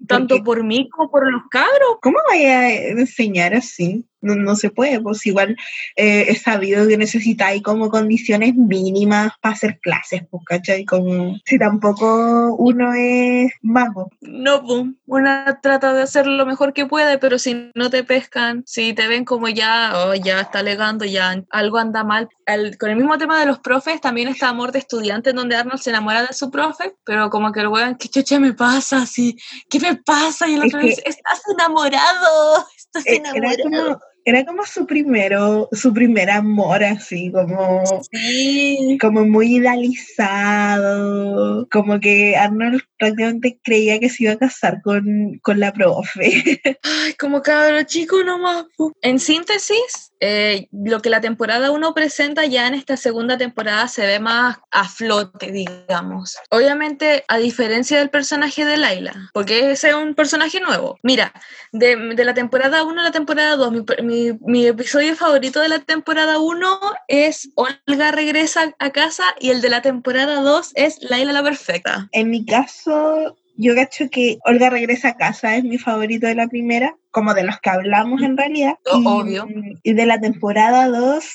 Tanto por mí como por los cabros. ¿Cómo vaya a enseñar así? No, no se puede, pues igual eh, es sabido que necesitáis como condiciones mínimas para hacer clases, pues, ¿cachai? Como si tampoco uno es mago. No, pum. Una trata de hacer lo mejor que puede, pero si no te pescan, si te ven como ya, oh, ya está alegando, ya algo anda mal. Al- con el mismo tema de los profes, también está Amor de Estudiante, en donde Arnold se enamora de su profe, pero como que el weón, ¿qué chucha me pasa? Así, ¿Qué me pasa? Y el Es otro que- dice, estás enamorado, estás Era enamorado. Era como su primero, su primer amor, así, como, Sí. como muy idealizado, como que Arnold prácticamente creía que se iba a casar con, con la profe. Ay, como cabro chico nomás. En síntesis, eh, lo que la temporada 1 presenta ya en esta segunda temporada se ve más a flote, digamos. Obviamente, a diferencia del personaje de Laila, porque ese es un personaje nuevo. Mira, de, de la temporada 1 a la temporada 2, mi, mi, episodio favorito de la temporada 1 es Olga regresa a casa y el de la temporada 2 es Laila la Perfecta. En mi caso, yo cacho que Olga regresa a casa, es mi favorito de la primera, como de los que hablamos en realidad. y, Obvio. Y de la temporada 2,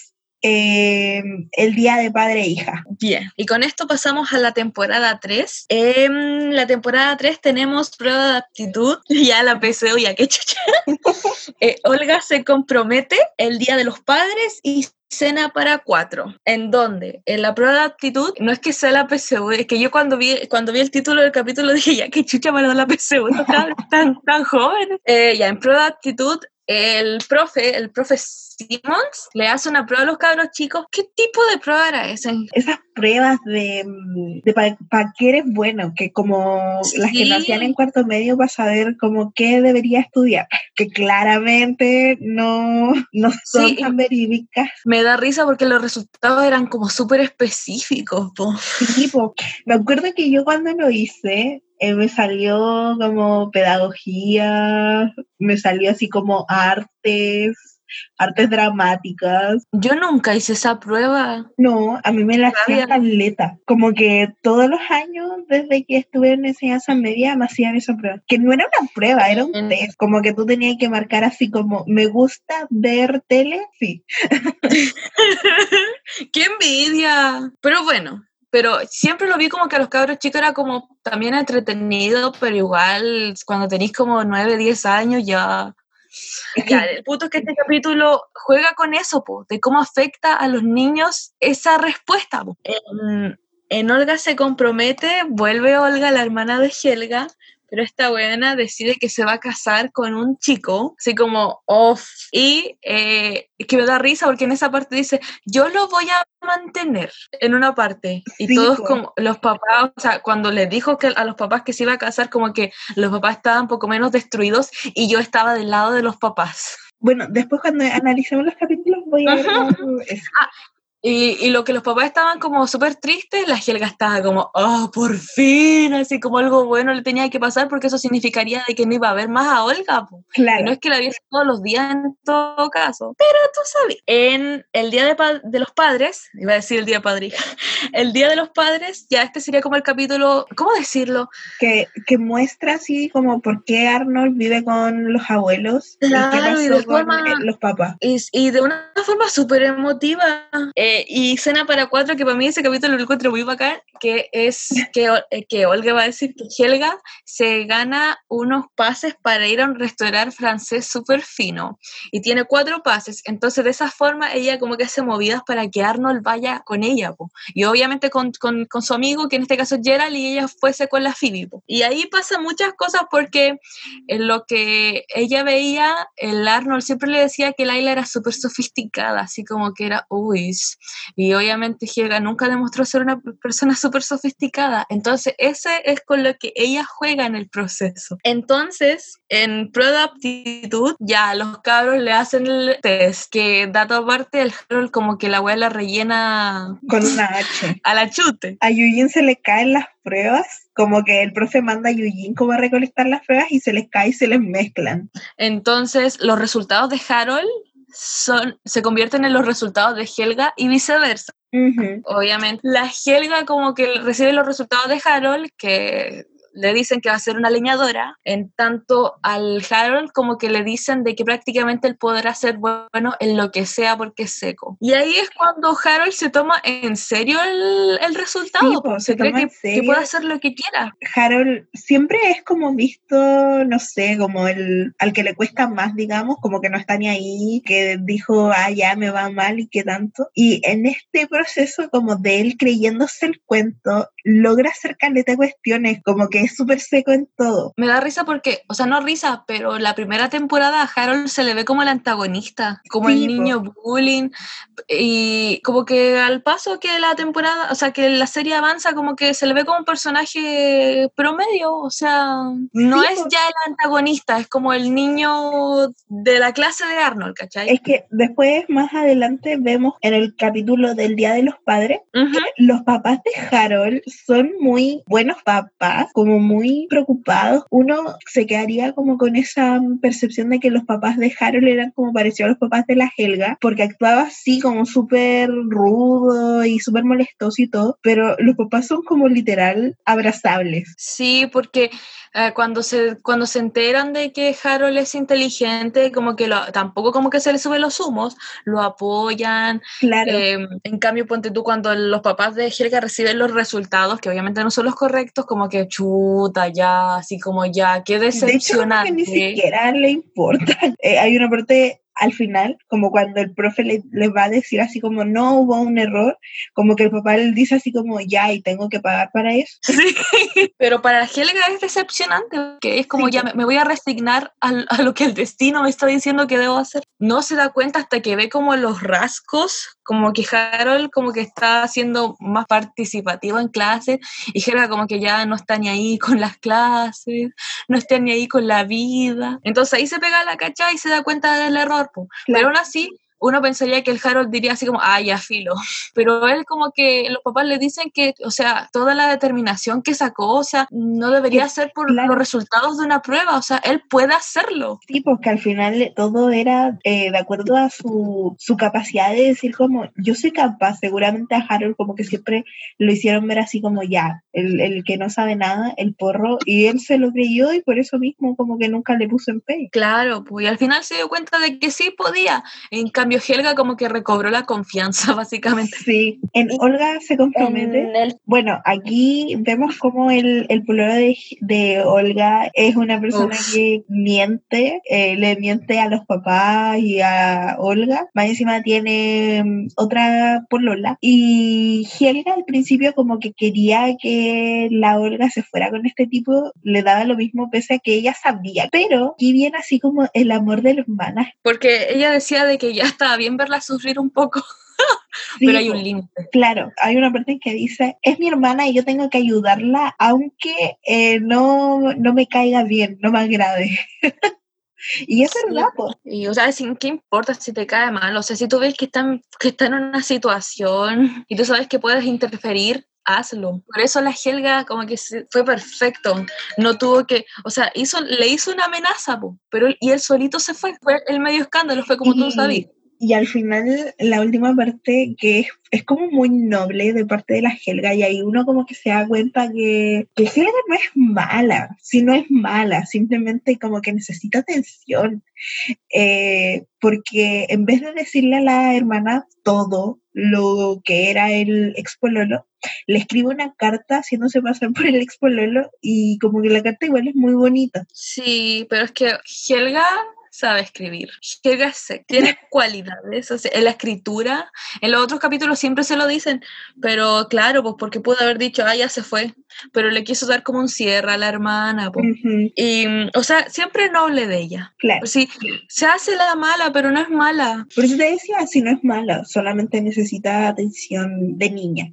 eh, el día de padre e hija. Bien, y con esto pasamos a la temporada 3. En la temporada 3 tenemos prueba de aptitud, ya la PCO, ya que chucha. eh, Olga se compromete el día de los padres y cena para cuatro. ¿En dónde? En la prueba de aptitud, no es que sea la PSU, es que yo cuando vi, cuando vi el título del capítulo dije, ya, que chucha me la PSU, tan, tan, tan joven. Eh, ya, en prueba de aptitud, el profe, el profe Simmons, le hace una prueba a los cabros chicos. ¿Qué tipo de prueba era esa? Esas pruebas de, de para pa qué eres bueno, que como sí. las que nos hacían en cuarto medio para saber como qué debería estudiar, que claramente no, no son sí. tan verídicas. Me da risa porque los resultados eran como súper específicos. Po. Sí, po. me acuerdo que yo cuando lo hice, eh, me salió como pedagogía, me salió así como artes, artes dramáticas. Yo nunca hice esa prueba. No, a mí me la hacían caleta. Como que todos los años, desde que estuve en enseñanza media, me hacían esa prueba. Que no era una prueba, era un test. Como que tú tenías que marcar así como, ¿me gusta ver tele? Sí. ¡Qué envidia! Pero bueno, pero siempre lo vi como que a los cabros chicos era como también entretenido, pero igual cuando tenéis como 9, 10 años ya... El punto es que este capítulo juega con eso, po, de cómo afecta a los niños esa respuesta. En, en Olga se compromete, vuelve Olga, la hermana de Helga, pero esta buena decide que se va a casar con un chico, así como off, y eh, que me da risa porque en esa parte dice, yo lo voy a mantener en una parte, y sí, todos como los papás, o sea, cuando les dijo que a los papás que se iba a casar, como que los papás estaban un poco menos destruidos y yo estaba del lado de los papás. Bueno, después cuando analicemos los capítulos voy a ver. Ah, y, y, lo que los papás estaban como súper tristes, la Helga estaba como, oh, por fin, así como algo bueno le tenía que pasar porque eso significaría de que no iba a ver más a Olga. Po. Claro. Y no es que la viese todos los días en todo caso, pero tú sabes. En el Día de, de los Padres, iba a decir el Día de Padre, el Día de los Padres, ya este sería como el capítulo, ¿cómo decirlo? Que, que muestra así como por qué Arnold vive con los abuelos claro, y, y de forma, los papás. Y, y de una forma súper emotiva. Eh, y Cena para Cuatro, que para mí ese capítulo lo encuentro muy bacán, que es que, que Olga va a decir que Helga se gana unos pases para ir a un restaurante francés súper fino y tiene cuatro pases, entonces de esa forma ella como que hace movidas para que Arnold vaya con ella, po. y obviamente con, con, su amigo, que en este caso es Gerald, y ella fuese con la Phoebe. Po. Y ahí pasan muchas cosas porque en lo que ella veía, el Arnold siempre le decía que Laila era súper sofisticada, así como que era, uy, y obviamente Helga nunca demostró ser una persona súper sofisticada. Entonces, ese es con lo que ella juega en el proceso. Entonces, en prueba de aptitud, ya los cabros le hacen el test, que dato aparte, el Harold como que la abuela rellena con una H. A la chute. A Yujin se le caen las pruebas, como que el profe manda a Yujin como a recolectar las pruebas y se les cae y se les mezclan. Entonces, los resultados de Harold son, se convierten en los resultados de Helga y viceversa. Uh -huh. Obviamente, la Helga como que recibe los resultados de Harold, que le dicen que va a ser una leñadora, en tanto al Harold como que le dicen de que prácticamente él podrá ser bueno en lo que sea porque es seco. Y ahí es cuando Harold se toma en serio el, el resultado, sí, pues, se, se cree que, que, puede hacer lo que quiera. Harold siempre es como visto, no sé, como el al que le cuesta más, digamos, como que no está ni ahí, que dijo, ah, ya me va mal y qué tanto. Y en este proceso como de él creyéndose el cuento, logra hacer caleta cuestiones, como que es súper seco en todo. Me da risa porque, o sea, no risa, pero la primera temporada a Harold se le ve como el antagonista, como el niño bullying, y como que al paso que la temporada, o sea, que la serie avanza, como que se le ve como un personaje promedio, o sea, no es ya el antagonista, es como el niño de la clase de Arnold, ¿cachai? Es que después, más adelante, vemos en el capítulo del Día de los Padres, los papás de Harold son muy buenos papás, como muy preocupados. Uno se quedaría como con esa percepción de que los papás de Harold eran como parecidos a los papás de la Helga, porque actuaba así como súper rudo y súper molestoso y todo, pero los papás son como literal abrazables. Sí, porque eh, cuando, se, cuando se enteran de que Harold es inteligente, como que lo, tampoco como que se le sube los humos, lo apoyan. Claro. Em, en cambio, ponte tú, cuando los papás de Helga reciben los resultados, que obviamente no son los correctos, como que chuta, ya, así como ya, qué decepcionante. De hecho, ni siquiera le importa. Eh, hay una parte al final, como cuando el profe les va a decir así como no hubo un error, como que el papá le dice así como ya y tengo que pagar para eso. Sí, pero para Helga es decepcionante, que es como ya me, voy a resignar a, lo que el destino me está diciendo que debo hacer. No se da cuenta hasta que ve como los rasgos, como que Harold como que está siendo más participativo en clases y Helga como que ya no está ni ahí con las clases, no está ni ahí con la vida. Entonces ahí se pega la cacha y se da cuenta del error pero aún así, uno pensaría que el Harold diría así como, ay, ya filo. Pero él como que los papás le dicen que, o sea, toda la determinación que sacó, o sea, no debería ser por los resultados de una prueba, o sea, él puede hacerlo. Sí, porque al final todo era eh, de acuerdo a su, su capacidad de decir como, yo soy capaz, seguramente a Harold como que siempre lo hicieron ver así como ya, el, el que no sabe nada, el porro, y él se lo creyó y por eso mismo como que nunca le puso en pe. Claro, pues y al final se dio cuenta de que sí podía, en cambio Helga como que recobró la confianza, básicamente. Sí, en Olga se compromete. Bueno, aquí vemos como el, el de, de, Olga es una persona que miente, eh, le miente a los papás y a Olga. Más encima tiene mm, otra polola. Y Helga al principio como que quería que la Olga se fuera con este tipo, le daba lo mismo pese a que ella sabía. Pero aquí viene así como el amor de los hermanas. Porque ella decía de que ya está bien verla sufrir un poco. pero hay un límite. Claro, hay una parte que dice, es mi hermana y yo tengo que ayudarla, aunque eh, no, no me caiga bien, no me agrade. y es verdad, Y, o sea, ¿qué importa si te cae mal? O sea, si tú ves que están que está en una situación y tú sabes que puedes interferir, hazlo. Por eso la Helga como que fue perfecto. No tuvo que, o sea, hizo, le hizo una amenaza, pero y él solito se fue. Fue el medio escándalo, fue como tú sabías y al final la última parte que es, es, como muy noble de parte de la Helga y ahí uno como que se da cuenta que, que Helga no es mala, si no es mala, simplemente como que necesita atención. Eh, porque en vez de decirle a la hermana todo lo que era el expololo, le escribe una carta haciéndose pasar por el expololo y como que la carta igual es muy bonita. Sí, pero es que Helga sabe escribir. Helga tiene cualidades, en la escritura, en los otros capítulos siempre se lo dicen, pero claro, pues porque pudo haber dicho, ah, ya se fue, pero le quiso dar como un cierre a la hermana, pues. y, o sea, siempre noble de ella. Claro. Sí, se hace la mala, pero no es mala. Por eso te decía, si no es mala, solamente necesita atención de niña.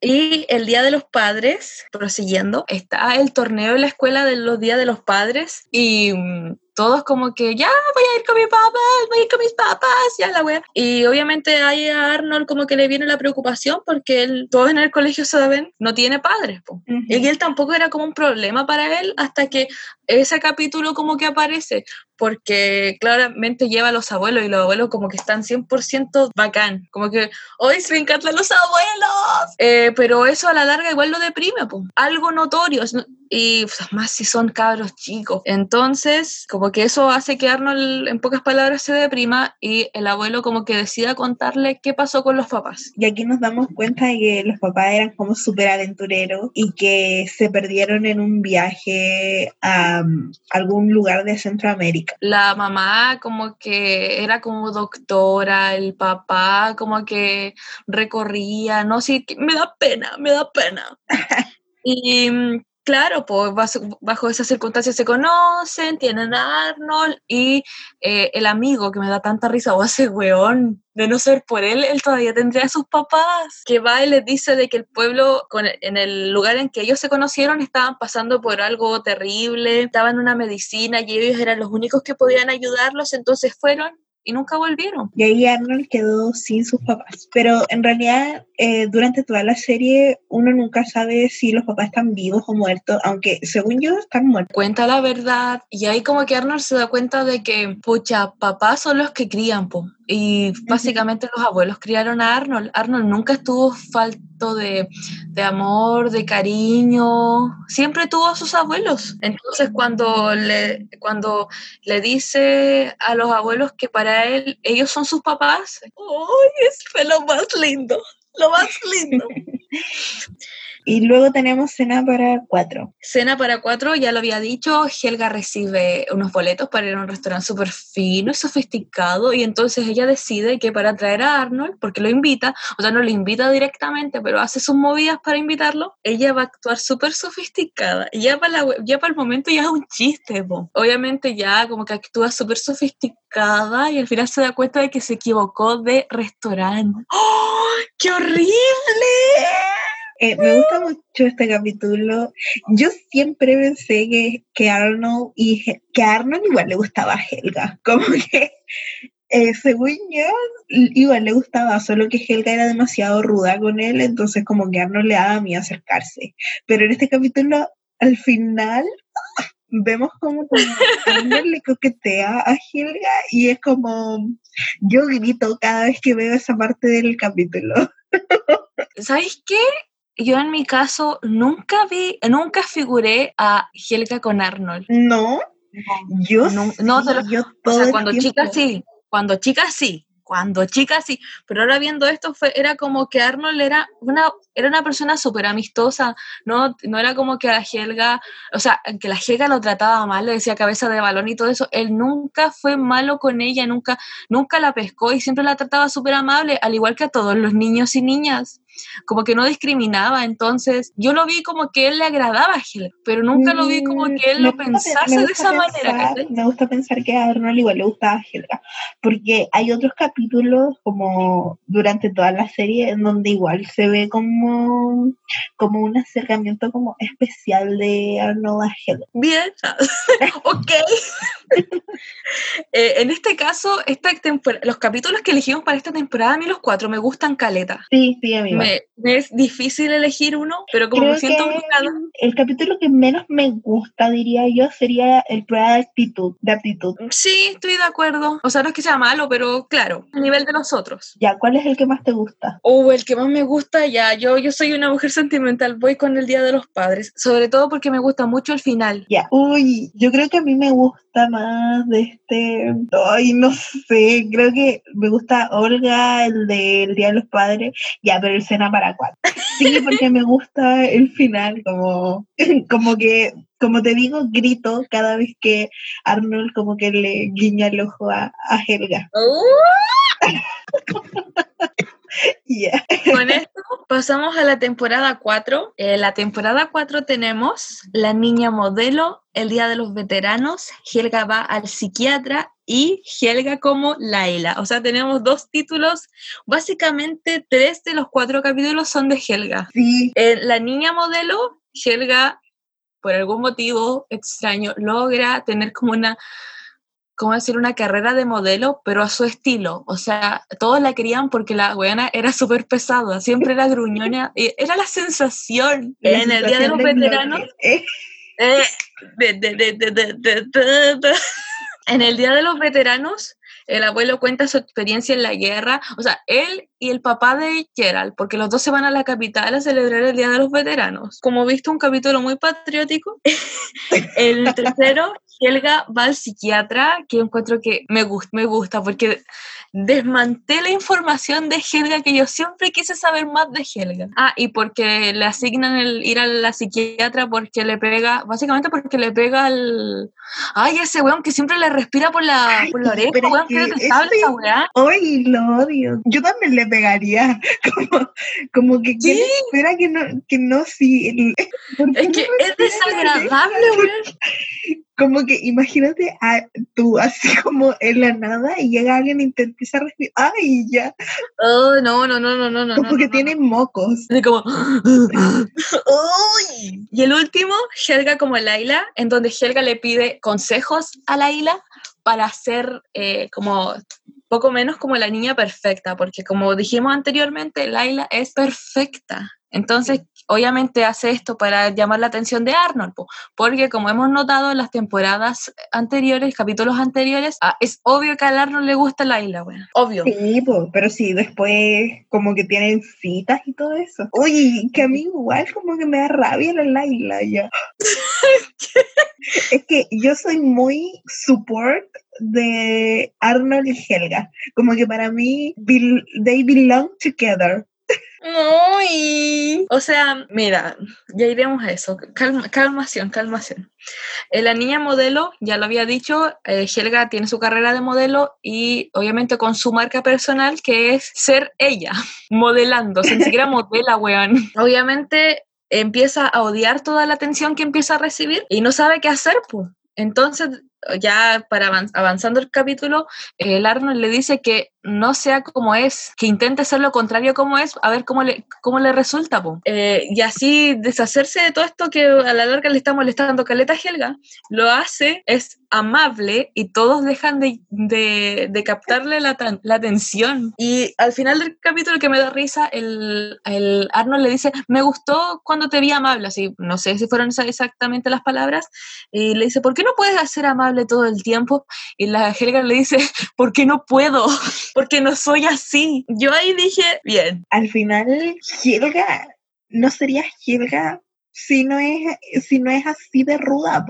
Y el Día de los Padres, prosiguiendo, está el torneo en la escuela de los Días de los Padres y mm, todos como que ya voy a ir con mi papá, voy a ir con mis papás, ya la wea. Y obviamente ahí a Arnold como que le viene la preocupación porque él, todos en el colegio saben, no tiene padres. Y él tampoco era como un problema para él hasta que ese capítulo como que aparece, porque claramente lleva a los abuelos y los abuelos como que están 100% bacán, como que hoy se me encantan los abuelos, eh, pero eso a la larga igual lo deprime, pues. algo notorio, y más si son cabros chicos. Entonces, como que eso hace que Arnold en pocas palabras se deprima y el abuelo como que decida contarle qué pasó con los papás. Y aquí nos damos cuenta de que los papás eran como súper aventureros y que se perdieron en un viaje a um, algún lugar de Centroamérica. La mamá como que era como doctora, el papá como que recorría, no sé, me da pena, me da pena. y claro, pues bajo, esas circunstancias se conocen, tienen a Arnold y eh, el amigo que me da tanta risa, o ese weón, de no ser por él, él todavía tendría a sus papás, que va y les dice de que el pueblo, en el lugar en que ellos se conocieron, estaban pasando por algo terrible, estaban en una medicina y ellos eran los únicos que podían ayudarlos, entonces fueron y nunca volvieron. Y ahí Arnold quedó sin sus papás. Pero en realidad, eh, durante toda la serie, uno nunca sabe si los papás están vivos o muertos, aunque según yo están muertos. Cuenta la verdad. Y ahí como que Arnold se da cuenta de que, pucha, papás son los que crían, po. Y básicamente los abuelos criaron a Arnold. Arnold nunca estuvo falto de, de, amor, de cariño, siempre tuvo a sus abuelos. Entonces cuando le, cuando le dice a los abuelos que para él ellos son sus papás, ¡ay, es lo más lindo! Lo más lindo. Y luego tenemos cena para cuatro. Cena para cuatro, ya lo había dicho, Helga recibe unos boletos para ir a un restaurante súper fino y sofisticado y entonces ella decide que para traer a Arnold, porque lo invita, o sea, no lo invita directamente, pero hace sus movidas para invitarlo, ella va a actuar súper sofisticada. Ya para, ya para el momento ya es un chiste, obviamente ya como que actúa súper sofisticada y al final se da cuenta de que se equivocó de restaurante. ¡Oh, ¡Qué horrible! Eh, me gusta mucho este capítulo. Yo siempre pensé que, que Arnold y que Arnold igual le gustaba a Helga. Como que eh, según yo, igual le gustaba, solo que Helga era demasiado ruda con él, entonces como que Arnold le daba miedo acercarse. Pero en este capítulo, al final, vemos como, Arnold le coquetea a Helga y es como, yo grito cada vez que veo esa parte del capítulo. ¿Sabes qué? Yo en mi caso nunca vi, nunca figuré a Helga con Arnold. No, yo no, no yo o sea, cuando chica sí, cuando chica sí, cuando chica sí, pero ahora viendo esto fue, era como que Arnold era una, era una persona súper amistosa, ¿no? no era como que a Helga, o sea, que la Helga lo trataba mal, le decía cabeza de balón y todo eso, él nunca fue malo con ella, nunca, nunca la pescó y siempre la trataba súper amable, al igual que a todos los niños y niñas como que no discriminaba, entonces yo lo vi como que él le agradaba a Helga, pero nunca lo vi como que él lo pensase de esa manera. Me gusta pensar que a Arnold igual le gustaba a Helga, porque hay otros capítulos como durante toda la serie en donde igual se ve como, como un acercamiento como especial de Arnold a Helga. Bien, ok. Eh, en este caso, esta los capítulos que elegimos para esta temporada, a mí los cuatro me gustan caleta. Sí, sí, a mí me, es difícil elegir uno, pero como me siento El capítulo que menos me gusta, diría yo, sería el prueba de actitud, de aptitud. Sí, estoy de acuerdo. O sea, no es que sea malo, pero claro, a nivel de nosotros. Ya, ¿cuál es el que más te gusta? Oh, el que más me gusta, ya, yo, yo soy una mujer sentimental, voy con el Día de los Padres, sobre todo porque me gusta mucho el final. Ya, uy, yo creo que a mí me gusta más de este, ay, no sé, creo que me gusta Olga, el del Día de los Padres, ya, pero el para cuatro. Sí, porque me gusta el final, como, como que, como te digo, grito cada vez que Arnold como que le guiña el ojo a, Helga. Con esto pasamos a la temporada 4. En la temporada 4 tenemos La Niña Modelo, El Día de los Veteranos, Helga va al psiquiatra y Helga como Laila. O sea, tenemos dos títulos. Básicamente, tres de los cuatro capítulos son de Helga. Sí. la Niña Modelo, Helga, por algún motivo extraño, logra tener como una ¿cómo decir? Una carrera de modelo, pero a su estilo. O sea, todos la querían porque la weona era súper pesada, siempre era gruñona. era la sensación en el Día de los Veteranos. en el Día de los Veteranos, el abuelo cuenta su experiencia en la guerra, o sea, él y el papá de Gerald, porque los dos se van a la capital a celebrar el Día de los Veteranos. Como visto, un capítulo muy patriótico. el tercero, Helga va al psiquiatra, que encuentro que me gusta, me gusta, porque desmantela información de Helga que yo siempre quise saber más de Helga. Ah, y porque le asignan el ir a la psiquiatra porque le pega, básicamente porque le pega al... Ay, ese weón que siempre le respira por la, por la oreja, weón, que sabe esa weá. Ay, lo odio. Yo también le pegaría. Como, como que Sí. espera que no, que no, sí. ¿Por qué Es no que me es desagradable, weón. Como que imagínate a tú así como en la nada y llega alguien y te empieza a respirar. ¡Ay, ya! Oh, no, no, no, no, no, no. Como no, que no, tiene mocos. Así como. ¡Uy! Y el último, Helga como Laila, en donde Helga le pide consejos a Laila para ser eh, como poco menos como la niña perfecta, porque como dijimos anteriormente, Laila es perfecta. Entonces, obviamente hace esto para llamar la atención de Arnold, po, porque como hemos notado en las temporadas anteriores, capítulos anteriores, ah, es obvio que a Arnold le gusta Laila, bueno, obvio. Sí, po, pero sí, después como que tienen citas y todo eso. Oye, que a mí igual como que me da rabia la Laila ya. es que yo soy muy support de Arnold y Helga. Como que para mí, they belong together. No, y- O sea, mira, ya iremos a eso. Calma, calmación, calmación. Eh, la niña modelo, ya lo había dicho, eh, Helga tiene su carrera de modelo y obviamente con su marca personal que es ser ella, modelando, o sea, ni siquiera modela, weón. Obviamente empieza a odiar toda la atención que empieza a recibir y no sabe qué hacer, pues. Entonces, ya para avan- avanzando el capítulo, el Arnold le dice que no sea como es, que intente ser lo contrario como es, a ver cómo le, cómo le resulta. po. Eh, y así deshacerse de todo esto que a la larga le está molestando Caleta Helga, lo hace, es amable y todos dejan de, de- captarle la, la atención. Y al final del capítulo que me da risa, el, el Arnold le dice, me gustó cuando te vi amable, así, no sé si fueron exactamente las palabras, y le dice, ¿por qué no puedes ser amable todo el tiempo? Y la Helga le dice, ¿por qué no puedo? Porque no soy así. Yo ahí dije, bien. Al final, Helga no sería Helga si no es, si no es así de ruda.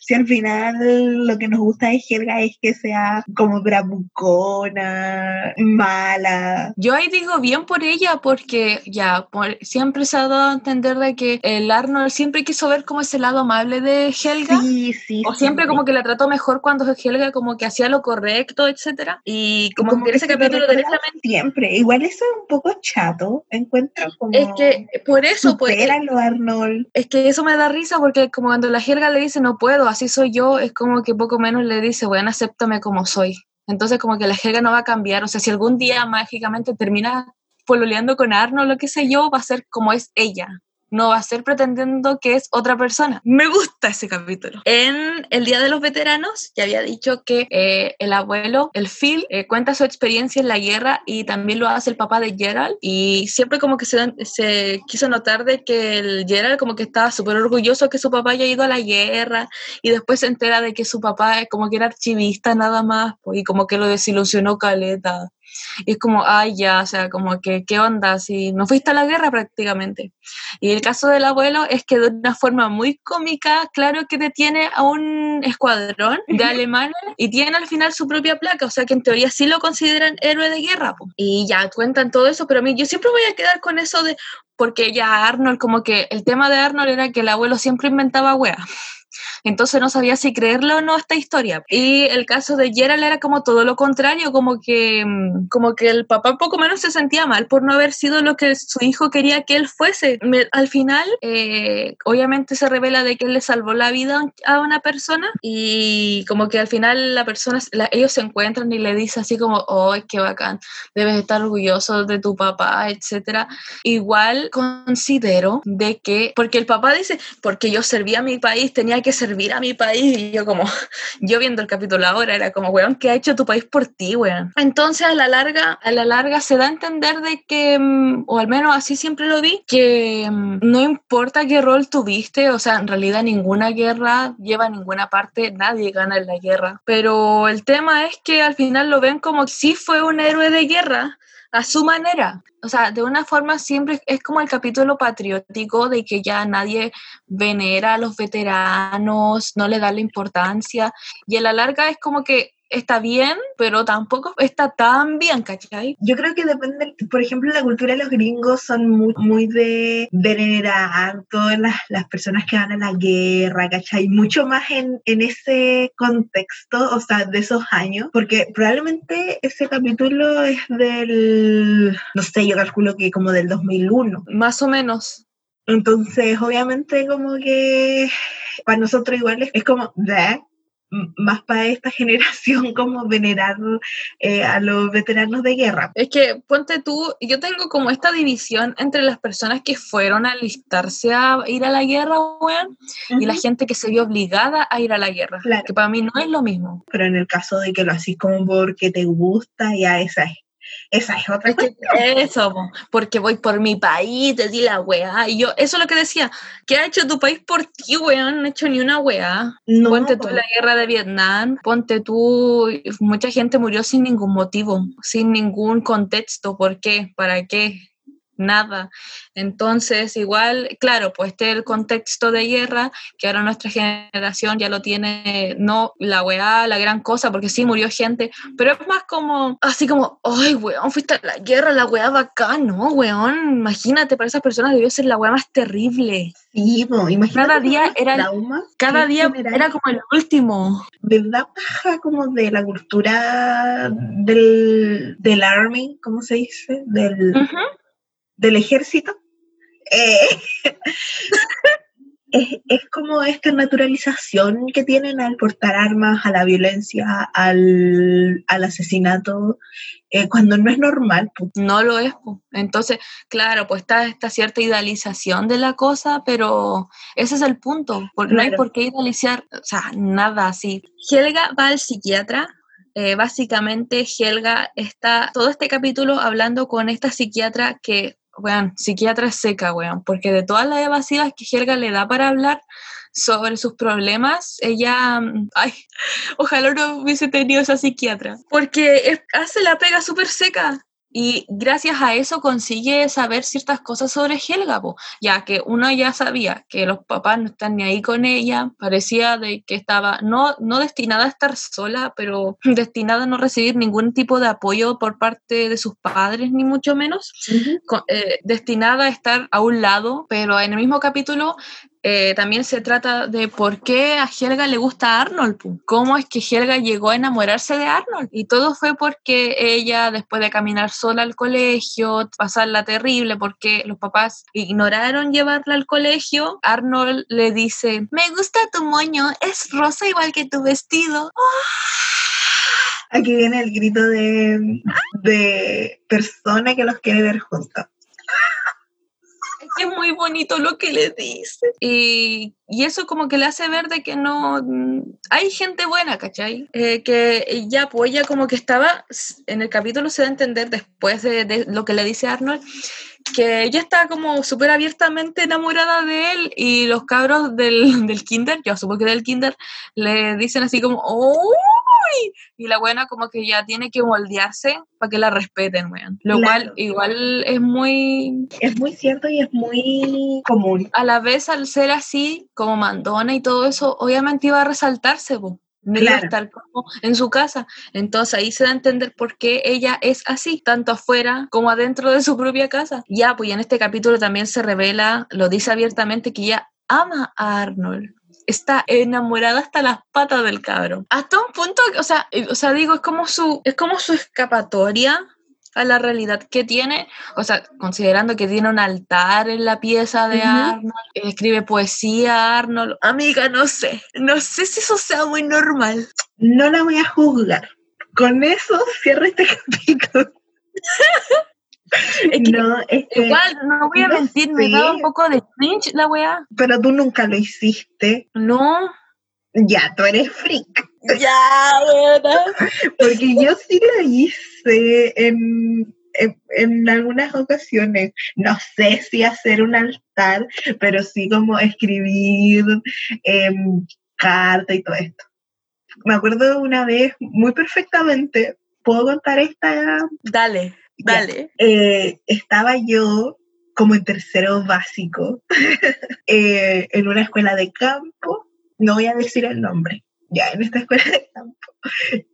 Si al final lo que nos gusta de Helga es que sea como bravucona, mala. Yo ahí digo bien por ella porque ya por- siempre se ha dado a entender de que el Arnold siempre quiso ver como ese lado amable de Helga. Sí, sí. O siempre como que la trató mejor cuando Helga como que hacía lo correcto, etcétera. Y como, que en ese se lo capítulo directamente Siempre. Igual eso es un poco chato. Encuentro como. es que por eso pues Arnold. Es que eso me da risa porque como cuando la jerga le dice no puedo, así soy yo, es como que poco menos le dice, bueno, acéptame como soy. Entonces como que la jerga no va a cambiar, o sea, si algún día mágicamente termina pololeando con Arno, lo que sé yo, va a ser como es ella. No va a ser pretendiendo que es otra persona. Me gusta ese capítulo. En el Día de los Veteranos, ya había dicho que eh, el abuelo, el Phil, eh, cuenta su experiencia en la guerra y también lo hace el papá de Gerald. Y siempre como que se, quiso notar de que Gerald como que estaba súper orgulloso que su papá haya ido a la guerra y después se entera de que su papá como que era archivista nada más pues, y como que lo desilusionó Caleta. Y es como, ay, ya, o sea, como que, ¿qué onda? Si no fuiste a la guerra prácticamente. Y el caso del abuelo es que de una forma muy cómica, claro que detiene a un escuadrón de alemanes y tiene al final su propia placa, o sea que en teoría sí lo consideran héroe de guerra. po. Y ya cuentan todo eso, pero a mí yo siempre voy a quedar con eso de, porque ya Arnold, como que el tema de Arnold era que el abuelo siempre inventaba weas. Entonces no sabía si creerlo o no esta historia. Y el caso de Gerald era como todo lo contrario, como que, mm, como que el papá poco menos se sentía mal por no haber sido lo que su hijo quería que él fuese. Al final, eh, obviamente se revela de que él le salvó la vida a una persona y como que al final la persona, ellos se encuentran y le dice así como, oh, qué bacán, debes estar orgulloso de tu papá, etcétera. Igual considero de que, porque el papá dice, porque yo serví a mi país, tenía que servir a mi país, y yo como, yo viendo el capítulo ahora, era como, weón, ¿qué ha hecho tu país por ti, weón? Entonces a la larga, a la larga se da a entender de que, mm, o al menos así siempre lo vi, que mm, no importa qué rol tuviste, o sea, en realidad ninguna guerra lleva a ninguna parte, nadie gana en la guerra, pero el tema es que al final lo ven como que sí fue un héroe de guerra, a su manera. O sea, de una forma siempre es como el capítulo patriótico de que ya nadie venera a los veteranos, no le da la importancia. Y a la larga es como que está bien, pero tampoco está tan bien, ¿cachai? Yo creo que depende, por ejemplo, la cultura de los gringos son muy, muy de venerar todas las, las, personas que van a la guerra, ¿cachai? Mucho más en, en ese contexto, o sea, de esos años, porque probablemente ese capítulo es del, no sé, yo calculo que como del 2001. Más o menos. Entonces, obviamente, como que para nosotros igual es, como, ¿de? Más para esta generación como venerar eh, a los veteranos de guerra. Es que ponte tú, yo tengo como esta división entre las personas que fueron a alistarse a ir a la guerra, weón, y la gente que se vio obligada a ir a la guerra, que para mí no es lo mismo. Pero en el caso de que lo haces como porque te gusta, ya esa es esa es otra Eso, porque voy por mi país, te di la weá. Y yo, eso es lo que decía. ¿Qué ha hecho tu país por ti, weón? No ha hecho ni una weá. No, ponte tú la guerra de Vietnam, ponte tú. Mucha gente murió sin ningún motivo, sin ningún contexto. ¿Por qué? ¿Para qué? Nada. Entonces, igual, claro, pues este el contexto de guerra, que ahora nuestra generación ya lo tiene, no la weá, la gran cosa, porque sí murió gente, pero es más como, así como, ay, weón, fuiste a la guerra, la weá bacán, ¿no, weón? Imagínate, para esas personas debió ser la weá más terrible. Sí, imagínate. Cada día era, cada día era como el último. ¿Verdad? Paja como de la cultura del, del army, ¿cómo se dice? Del del ejército, eh, es, como esta naturalización que tienen al portar armas, a la violencia, al, asesinato, eh, cuando no es normal. No lo es. Entonces, claro, pues está esta cierta idealización de la cosa, pero ese es el punto, porque no hay por qué idealizar, o sea, nada así. Helga va al psiquiatra eh, básicamente Helga está todo este capítulo hablando con esta psiquiatra que weón, psiquiatra seca, weón, porque de todas las evasivas que Helga le da para hablar sobre sus problemas, ella, mm, ay, ojalá no hubiese tenido esa psiquiatra, porque hace la pega súper seca, y gracias a eso consigue saber ciertas cosas sobre Helga, ya que uno ya sabía que los papás no están ni ahí con ella, parecía de que estaba no, no destinada a estar sola, pero destinada a no recibir ningún tipo de apoyo por parte de sus padres, ni mucho menos, eh, destinada a estar a un lado, pero en el mismo capítulo eh, también se trata de por qué a Helga le gusta Arnold, cómo es que Helga llegó a enamorarse de Arnold. Y todo fue porque ella, después de caminar sola al colegio, pasarla terrible porque los papás ignoraron llevarla al colegio, Arnold le dice, me gusta tu moño, es rosa igual que tu vestido. Aquí viene el grito de, de persona que los quiere ver juntos es muy bonito lo que le dice. Y, y, eso como que le hace ver de que no... Hay gente buena, ¿cachai? Eh, que ya, pues como que estaba, en el capítulo se da a entender después de, de lo que le dice Arnold, que ella está como súper abiertamente enamorada de él y los cabros del, del kinder, yo supongo que del kinder, le dicen así como, ¡oh! Y la buena como que ya tiene que moldearse para que la respeten, weón. Lo cual igual es muy... Es muy cierto y es muy común. A la vez, al ser así, como mandona y todo eso, obviamente iba a resaltarse, no iba a estar como en su casa. Entonces ahí se da a entender por qué ella es así, tanto afuera como adentro de su propia casa. Ya, pues en este capítulo también se revela, lo dice abiertamente, que ella ama a Arnold está enamorada hasta las patas del cabro. Hasta un punto, o sea, eh, o sea, digo, es como su, es como su escapatoria a la realidad que tiene, o sea, considerando que tiene un altar en la pieza de Arnold, escribe poesía Arnold, amiga, no sé, no sé si eso sea muy normal. No la voy a juzgar. Con eso cierro este capítulo. no, igual, no voy a mentir, me da un poco de cringe la weá. Pero tú nunca lo hiciste. No. Ya, tú eres freak. Ya, ¿verdad? Porque yo sí lo hice en, en, algunas ocasiones. No sé si hacer un altar, pero sí como escribir eh, carta y todo esto. Me acuerdo una vez muy perfectamente ¿Puedo contar esta? Dale. Dale. Eh, estaba yo como en tercero básico eh, en una escuela de campo, no voy a decir el nombre, ya en esta escuela de campo.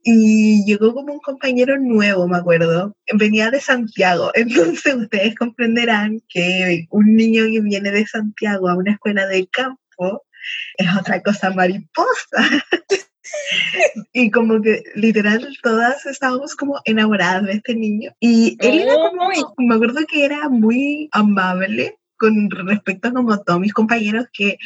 Y llegó como un compañero nuevo, me acuerdo. Venía de Santiago. Entonces ustedes comprenderán que un niño que viene de Santiago a una escuela de campo es otra cosa mariposa. y como que literal todas estábamos como enamoradas de este niño. Y él era como, me acuerdo que era muy amable con respecto a como todos mis compañeros que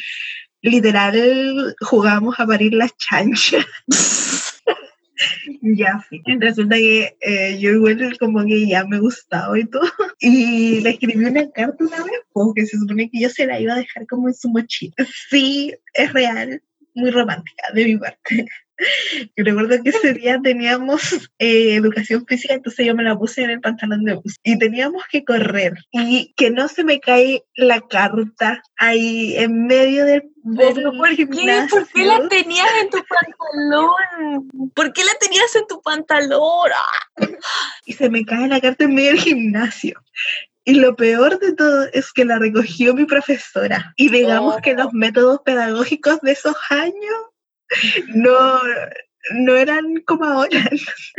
literal jugábamos a parir las chanchas. ya, resulta que eh, yo igual como que ya me gustaba y todo. Y le escribí una carta una vez, porque se supone que yo se la iba a dejar como en su mochila. Sí, es real, muy romántica de mi parte. Yo recuerdo que ese día teníamos eh, educación física, entonces yo me la puse en el pantalón de bus y teníamos que correr y que no se me cae la carta ahí en medio del ¿Por qué? ¿Por qué la tenías en tu pantalón? ¿Por qué la tenías en tu pantalón? Y se me cae la carta en medio del gimnasio. Y lo peor de todo es que la recogió mi profesora. Y digamos que los oh. métodos pedagógicos de esos años no, no eran como ahora.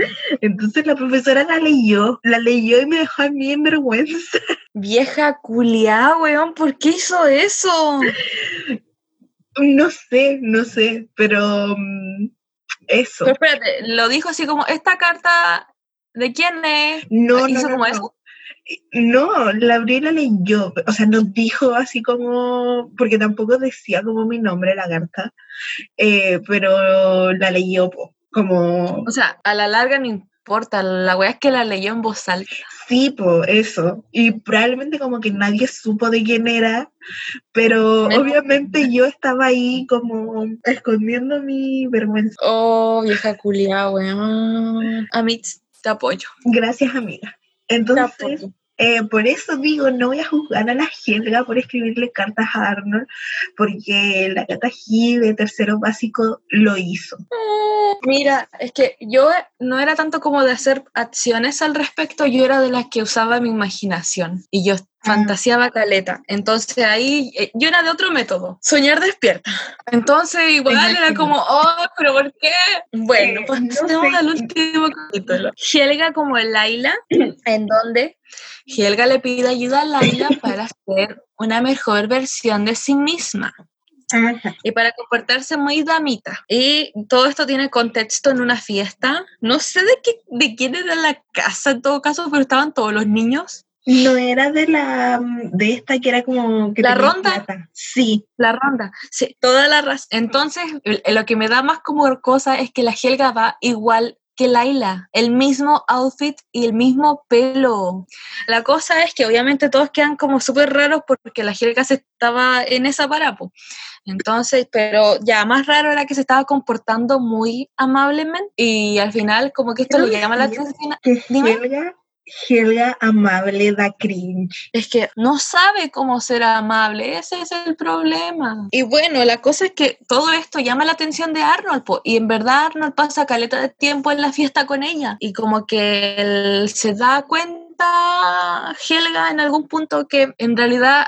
Entonces la profesora la leyó, la leyó y me dejó a mí en vergüenza. Vieja culiá, weón, ¿por qué hizo eso? No sé, no sé, pero mm, eso. Pero espérate, lo dijo así como, esta carta, ¿de quién es? No, ¿Hizo como eso? No, la abrí y la leyó, o sea, no dijo así como, porque tampoco decía como mi nombre la carta, eh, pero la leyó como... O sea, a la larga no importa, la wea es que la leyó en voz alta. Sí, pues eso, y probablemente como que nadie supo de quién era, pero obviamente yo estaba ahí como escondiendo mi vergüenza. Oh, vieja culia, weón. A mí te apoyo. Gracias, amiga. Entonces, eh, por eso digo, no voy a juzgar a la Helga por escribirle cartas a Arnold, porque la Cata de tercero básico lo hizo. Mm, mira, es que yo no era tanto como de hacer acciones al respecto, yo era de las que usaba mi imaginación y yo. Fantaseaba caleta. Entonces ahí eh, yo era de otro método, soñar despierta. Entonces igual era como, oh, pero ¿por qué? Bueno, pues pasemos al último capítulo. Helga como el Laila, en donde Helga le pide ayuda a Laila para ser una mejor versión de sí misma. Y para comportarse muy damita. Y todo esto tiene contexto en una fiesta. No sé de, qué, de quién era la casa en todo caso, pero estaban todos los niños. No era de la de esta que era como la ronda. Sí, la ronda. Sí, toda la raza. Entonces, lo que me da más como cosa es que la Helga va igual que Laila, el mismo outfit y el mismo pelo. La cosa es que obviamente todos quedan como súper raros porque la Helga se estaba en esa parapo. Entonces, pero ya más raro era que se estaba comportando muy amablemente y al final como que esto le llama la atención. Helga Helga amable da cringe. Es que no sabe cómo ser amable, ese es el problema. Y bueno, la cosa es que todo esto llama la atención de Arnold, y en verdad Arnold pasa caleta de tiempo en la fiesta con ella, y como que él se da cuenta, Helga, en algún punto que en realidad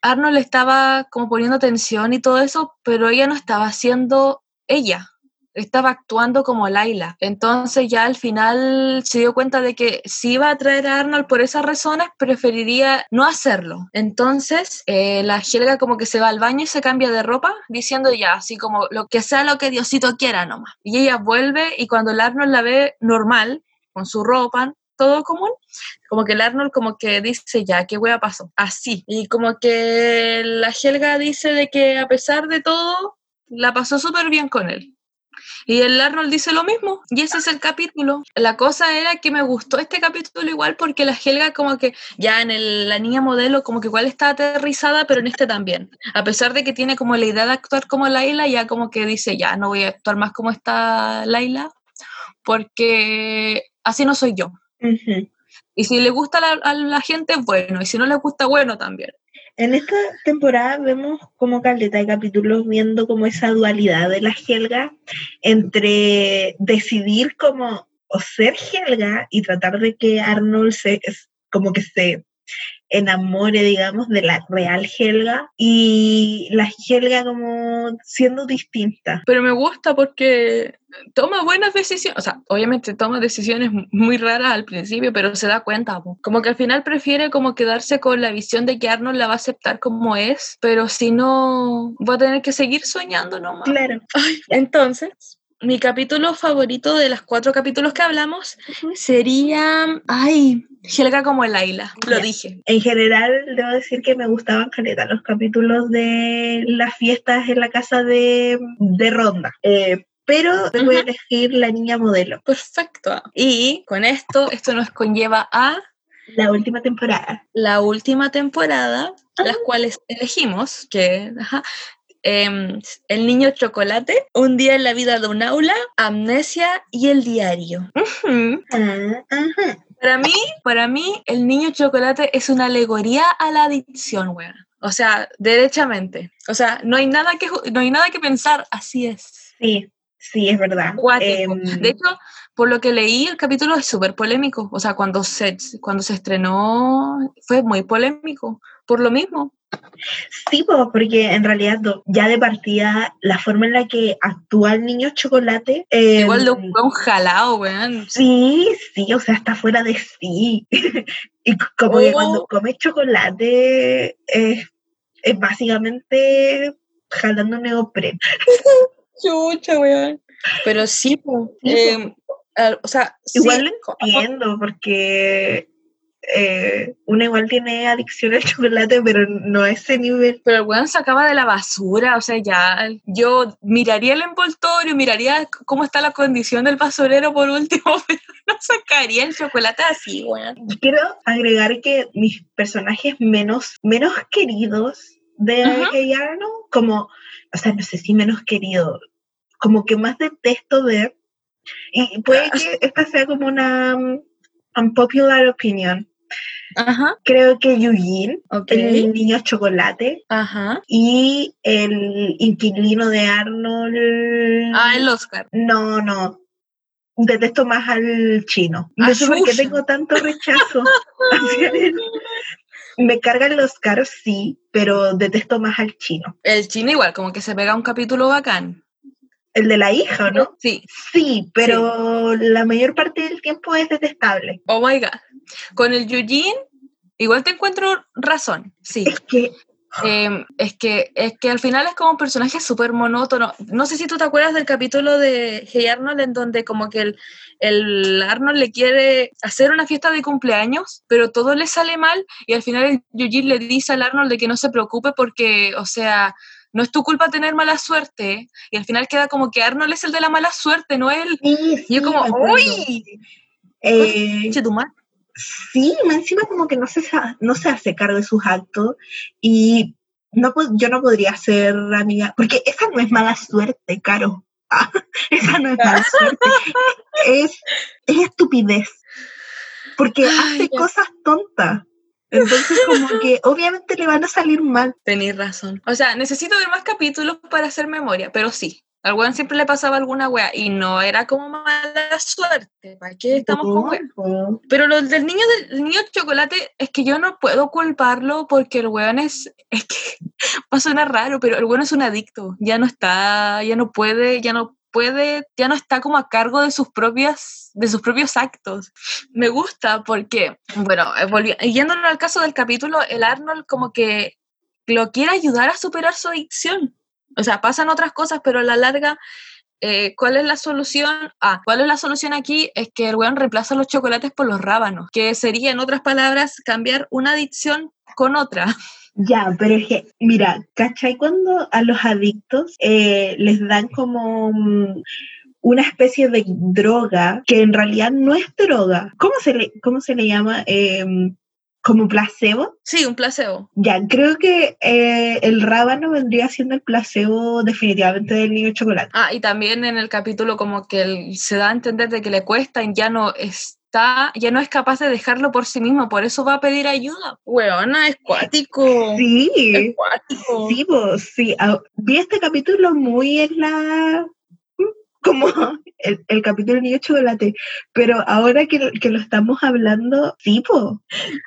Arnold estaba como poniendo atención y todo eso, pero ella no estaba siendo ella estaba actuando como Laila. Entonces ya al final se dio cuenta de que si iba a traer a Arnold por esas razones, preferiría no hacerlo. Entonces eh, la Helga como que se va al baño y se cambia de ropa, diciendo ya, así como lo que sea lo que Diosito quiera nomás. Y ella vuelve y cuando el Arnold la ve normal, con su ropa, todo común, como que el Arnold como que dice, ya, ¿qué hueá pasó? Así. Y como que la Helga dice de que a pesar de todo, la pasó súper bien con él. Y el Arnold dice lo mismo, y ese es el capítulo. La cosa era que me gustó este capítulo igual porque la Helga como que ya en el, la niña modelo como que igual está aterrizada, pero en este también. A pesar de que tiene como la idea de actuar como Laila, ya como que dice, ya no voy a actuar más como está Laila, porque así no soy yo. Y si le gusta a la gente, bueno, y si no le gusta, bueno también. En esta temporada vemos como caleta de capítulos viendo como esa dualidad de la Helga entre decidir como o ser Helga y tratar de que Arnold se, como que se enamore, digamos, de la real Helga y la Helga como siendo distinta. Pero me gusta porque toma buenas decisiones, o sea, obviamente toma decisiones muy raras al principio, pero se da cuenta, como que al final prefiere como quedarse con la visión de que Arnold la va a aceptar como es, pero si no, va a tener que seguir soñando nomás. Claro. entonces, mi capítulo favorito de los cuatro capítulos que hablamos sería, ay, Helga como el Ayla, lo dije. En general, debo decir que me gustaban caleta los capítulos de las fiestas en la casa de, de Ronda. Eh, pero voy a elegir la niña modelo. Perfecto. Y con esto, esto nos conlleva a... La última temporada. La última temporada, las cuales elegimos, que Em, el niño chocolate, Un día en la vida de un aula, Amnesia y el diario. Para mí, para mí, el niño chocolate es una alegoría a la adicción, weón. O sea, derechamente. O sea, no hay nada que, no hay nada que pensar, así es. Sí, sí, es verdad. Em, de hecho, por lo que leí, el capítulo es súper polémico. O sea, cuando se, cuando se estrenó fue muy polémico, por lo mismo. Sí, porque en realidad ya de partida la forma en la que actúa el niño chocolate... Igual de un, un jalado, weón. Sí, sí, o sea, está fuera de sí. y como que cuando oh. come chocolate es, básicamente jalando neopren. Chucha, weón. Pero sí, eh, o sea, igual lo entiendo porque eh, uno igual tiene adicción al chocolate, pero no a ese nivel. Pero el weón sacaba de la basura, o sea, ya yo miraría el envoltorio, miraría cómo está la condición del basurero por último, pero no sacaría el chocolate así, weón. Quiero agregar que mis personajes menos, menos queridos de uh como, o sea, no sé si menos querido, como que más detesto ver, y puede que esta sea como una um, unpopular opinion, Creo que Eugene, el niño chocolate, y el inquilino de Arnold. Ah, el Oscar. No, no. Detesto más al chino. No ah, sé por qué tengo tanto rechazo hacia él. Me carga el Oscar, sí, pero detesto más al chino. El chino igual, como que se pega un capítulo bacán. El de la hija, ¿no? Sí. Sí, pero la mayor parte del tiempo es detestable. Oh my God. Con el Eugene, igual te encuentro razón, sí. Es que em, es que es que al final es como un personaje súper monótono. No sé si tú te acuerdas del capítulo de Hey Arnold en donde como que el, el, Arnold le quiere hacer una fiesta de cumpleaños, pero todo le sale mal y al final el le dice al Arnold de que no se preocupe porque, o sea, no es tu culpa tener mala suerte. Y al final queda como que Arnold es el de la mala suerte, no él. y yo como, ¡uy! Eh, sí, encima como que no se, no se hace cargo de sus actos y no, yo no podría ser amiga, porque esa no es mala suerte, Caro. esa no es mala suerte. es, es estupidez. Porque hace cosas tontas. Entonces, como que obviamente le van a salir mal. Tenéis razón. O sea, necesito ver más capítulos para hacer memoria, pero sí. Al weón siempre le pasaba alguna wea y no era como mala suerte. ¿Para qué estamos con Pero lo del niño del niño chocolate es que yo no puedo culparlo porque el weón es. Es que va a sonar raro, pero el weón es un adicto. Ya no está, ya no puede, ya no puede, ya no está como a cargo de sus propias, de sus propios actos. Me gusta porque, bueno, eh, yéndonos al caso del capítulo, el Arnold como que lo quiere ayudar a superar su adicción. O sea, pasan otras cosas, pero a la larga, eh, ¿cuál es la solución? Ah, ¿cuál es la solución aquí? Es que el weón reemplaza los chocolates por los rábanos, que sería, en otras palabras, cambiar una adicción con otra. Ya, pero es que, mira, ¿cachai? Cuando a los adictos eh, les dan como mm, una especie de droga que en realidad no es droga. ¿Cómo se le, cómo se le llama? Em, ¿Como placebo? Sí, un placebo. Ya, creo que eh, el rábano vendría siendo el placebo definitivamente del niño chocolate. Ah, y también en el capítulo como que se da a entender de que le cuesta y ya no es ya no es capaz de dejarlo por sí mismo, por eso va a pedir ayuda. Weona, es cuático. Sí. Es cuático. Sí, sí. Ah, vi este capítulo muy en la como el, el capítulo Niño Chocolate, pero ahora que, que lo estamos hablando, tipo.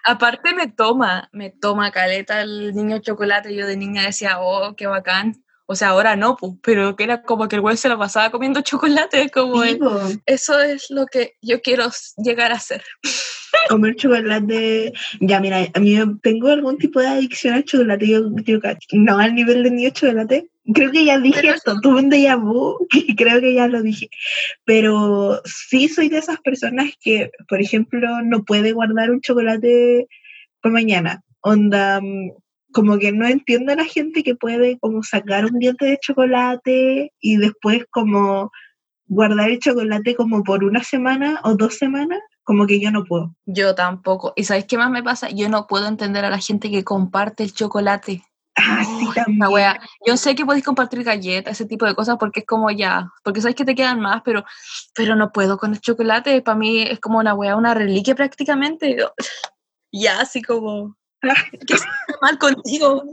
Aparte me toma, me toma caleta el niño chocolate. Yo de niña decía, oh, qué bacán. O sea, ahora no, pues, pero que era como que el güey se lo pasaba comiendo chocolate, como eso es lo que yo quiero llegar a ser. Comer chocolate. Ya, mira, a mí tengo algún tipo de adicción al chocolate. Yo, no al nivel de niño chocolate. Creo que ya dije Pero esto, tuve un déjà vu, que creo que ya lo dije. Pero sí soy de esas personas que, por ejemplo, no puede guardar un chocolate para mañana. Onda, mm, como que no entiendo a la gente que puede como sacar un diente de chocolate y después como guardar el chocolate como por una semana o dos semanas, como que yo no puedo. Yo tampoco. ¿Y sabéis qué más me pasa? Yo no puedo entender a la gente que comparte el chocolate. Ah, sí, también. La wea. Yo sé que podéis compartir galletas, ese tipo de cosas, porque es como ya, porque sabéis que te quedan más, pero, pero no puedo con el chocolate. Para mí es como una wea, una reliquia prácticamente. Ya, así como. ¿Qué está mal contigo?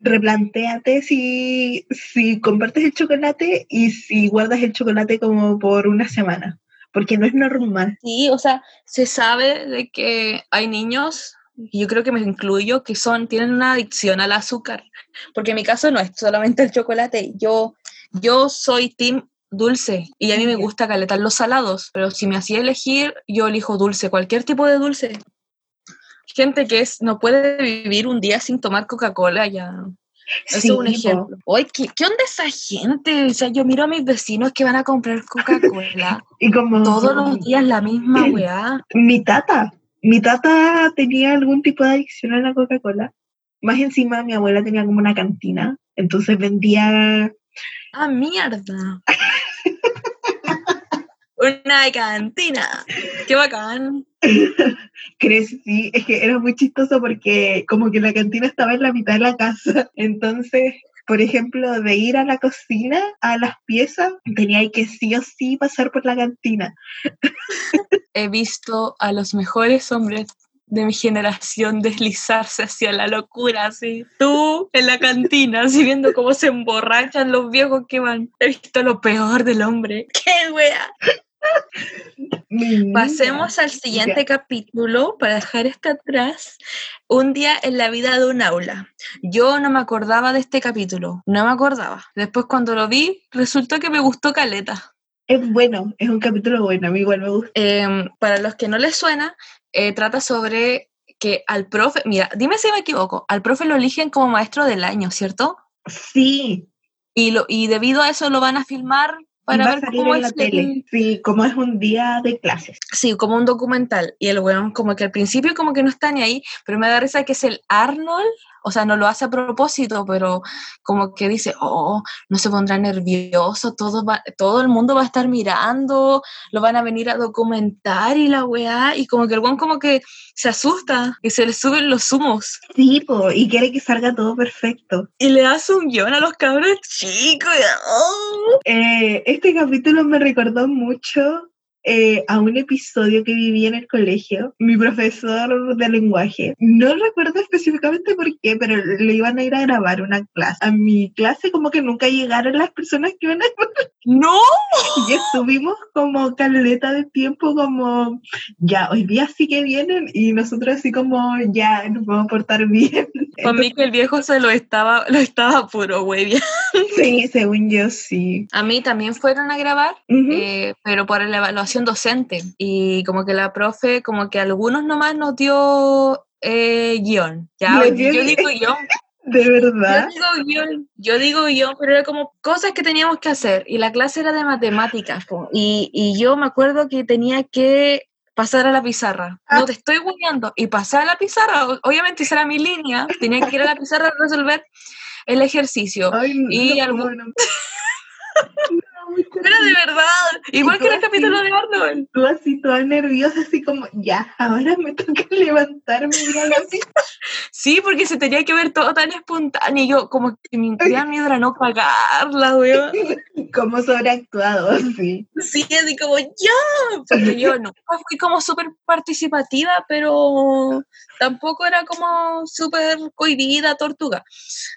Replantéate si, si compartes el chocolate y si guardas el chocolate como por una semana, porque no es normal. Sí, o sea, se sabe de que hay niños, y yo creo que me incluyo, que son, tienen una adicción al azúcar. Porque en mi caso no es solamente el chocolate. Yo, yo soy team dulce y a mí me gusta caletar los salados, pero si me hacía elegir, yo elijo dulce, cualquier tipo de dulce. Gente que es, no puede vivir un día sin tomar Coca-Cola, ya. Eso Sí, es un ejemplo. Oye, ¿qué, ¿qué onda esa gente? O sea, yo miro a mis vecinos que van a comprar Coca-Cola Y como todos los días la misma weá. mi tata, mi tata tenía algún tipo de adicción a la Coca-Cola. Más encima mi abuela tenía como una cantina, entonces vendía ¡Ah, mierda! Una cantina. ¡Qué bacán! crecí, es que era muy chistoso porque como que la cantina estaba en la mitad de la casa, entonces, por ejemplo, de ir a la cocina, a las piezas, tenía que sí o sí pasar por la cantina. He visto a los mejores hombres de mi generación deslizarse hacia la locura, así. Tú en la cantina, así viendo cómo se emborrachan los viejos que van. He visto lo peor del hombre. ¡Qué wea! Pasemos al siguiente capítulo para dejar este atrás. Un día en la vida de un aula. Yo no me acordaba de este capítulo, no me acordaba. Después cuando lo vi, resultó que me gustó Caleta. Es bueno, es un capítulo bueno, a mí igual me gusta. Em, para los que no les suena, eh, trata sobre que al profe, mira, dime si me equivoco, al profe lo eligen como maestro del año, ¿cierto? Sí, Y, lo, y debido a eso lo van a filmar para va ver salir cómo en la es tele. el- Sí, como es un día de clases. Sí, como un documental. Y el weón como que al principio como que no está ni ahí, pero me da risa que es el Arnold, o sea, no lo hace a propósito, pero como que dice, oh, no se pondrá nervioso, todo, va, todo el mundo va a estar mirando, lo van a venir a documentar y la weá, y como que el weón como que se asusta y se le suben los humos. Sí, po, y quiere que salga todo perfecto. Y le hace un guion a los cabros chicos. oh. Eh, este capítulo me recordó mucho eh, a un episodio que viví en el colegio. Mi profesor de lenguaje, no recuerdo específicamente por qué, pero le iban a ir a grabar una clase. A mi clase como que nunca llegaron las personas que iban a ¡No! y estuvimos como caleta de tiempo como ya hoy día sí que vienen y nosotros así como ya nos vamos a portar bien Para mí que el viejo se lo estaba, lo estaba puro güey. sí según yo sí A mí también fueron a grabar, eh, pero por la evaluación docente. Y como que la profe, como que algunos nomás nos dio eh, guion. Ya, yo, dio yo gui- digo guion. de verdad Yo digo guion, yo digo guion, pero era como cosas que teníamos que hacer. Y la clase era de matemáticas. Y, y yo me acuerdo que tenía que pasar a la pizarra. Ah. No te estoy guiando. Y pasé a la pizarra. Obviamente esa era mi línea. Tenía que ir a la pizarra a resolver el ejercicio. Ay, no, Y no, algún- no. No, Era de verdad. Igual que en el así? capítulo de Arnold. tú así toda nerviosa así como ya ahora me toca levantarme y ir a la pista Sí, porque se tenía que ver todo tan espontáneo. y Yo, como que mi gran miedo era no pagarla, weón. como sobreactuado sí Sí, así como, ya. Porque yo nunca fui como súper participativa, pero tampoco era como súper cohibida, tortuga.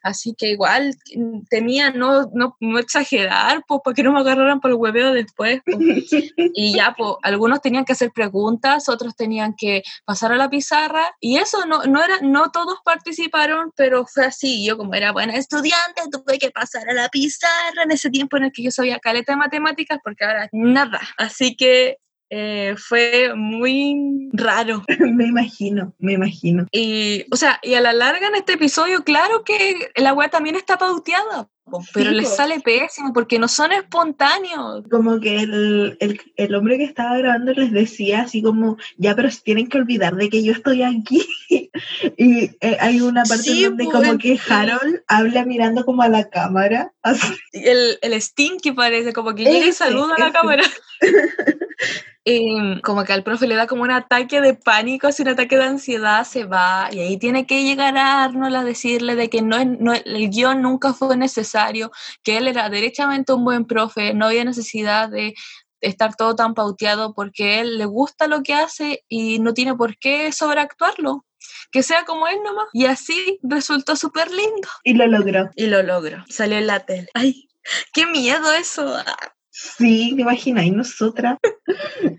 Así que igual mm, tenía no, no, no exagerar, pues, para que no me agarraran por el hueveo después. y ya, pues, algunos tenían que hacer preguntas, otros tenían que pasar a la pizarra, y eso no, no era, no todos participaron, pero fue así. Yo, como era buena estudiante, tuve que pasar a la pizarra en ese tiempo en el que yo sabía caleta de matemáticas, porque ahora nada. Así que eh, fue muy raro. me imagino, me imagino. Y, o sea, y a la larga en este episodio, claro que la web también está pauteada, pero les sale pésimo porque no son espontáneos. Como que el, el, el, hombre que estaba grabando les decía así como, ya, pero tienen que olvidar de que yo estoy aquí. y eh, hay una parte donde como pues, que Harold habla mirando como a la cámara. El, el Stinky parece, como que llega y saluda a la cámara. Y como que al profe le da como un ataque de pánico, así un ataque de ansiedad, se va y ahí tiene que llegar a Arnold a decirle de que no, no, el guion nunca fue necesario, que él era derechamente un buen profe, no había necesidad de estar todo tan pauteado porque él le gusta lo que hace y no tiene por qué sobreactuarlo. Que sea como él nomás. Y así resultó súper lindo. Y lo logró. Y lo logró. Salió en la tele. Ay, qué miedo eso. Sí, te imaginas, y nosotras.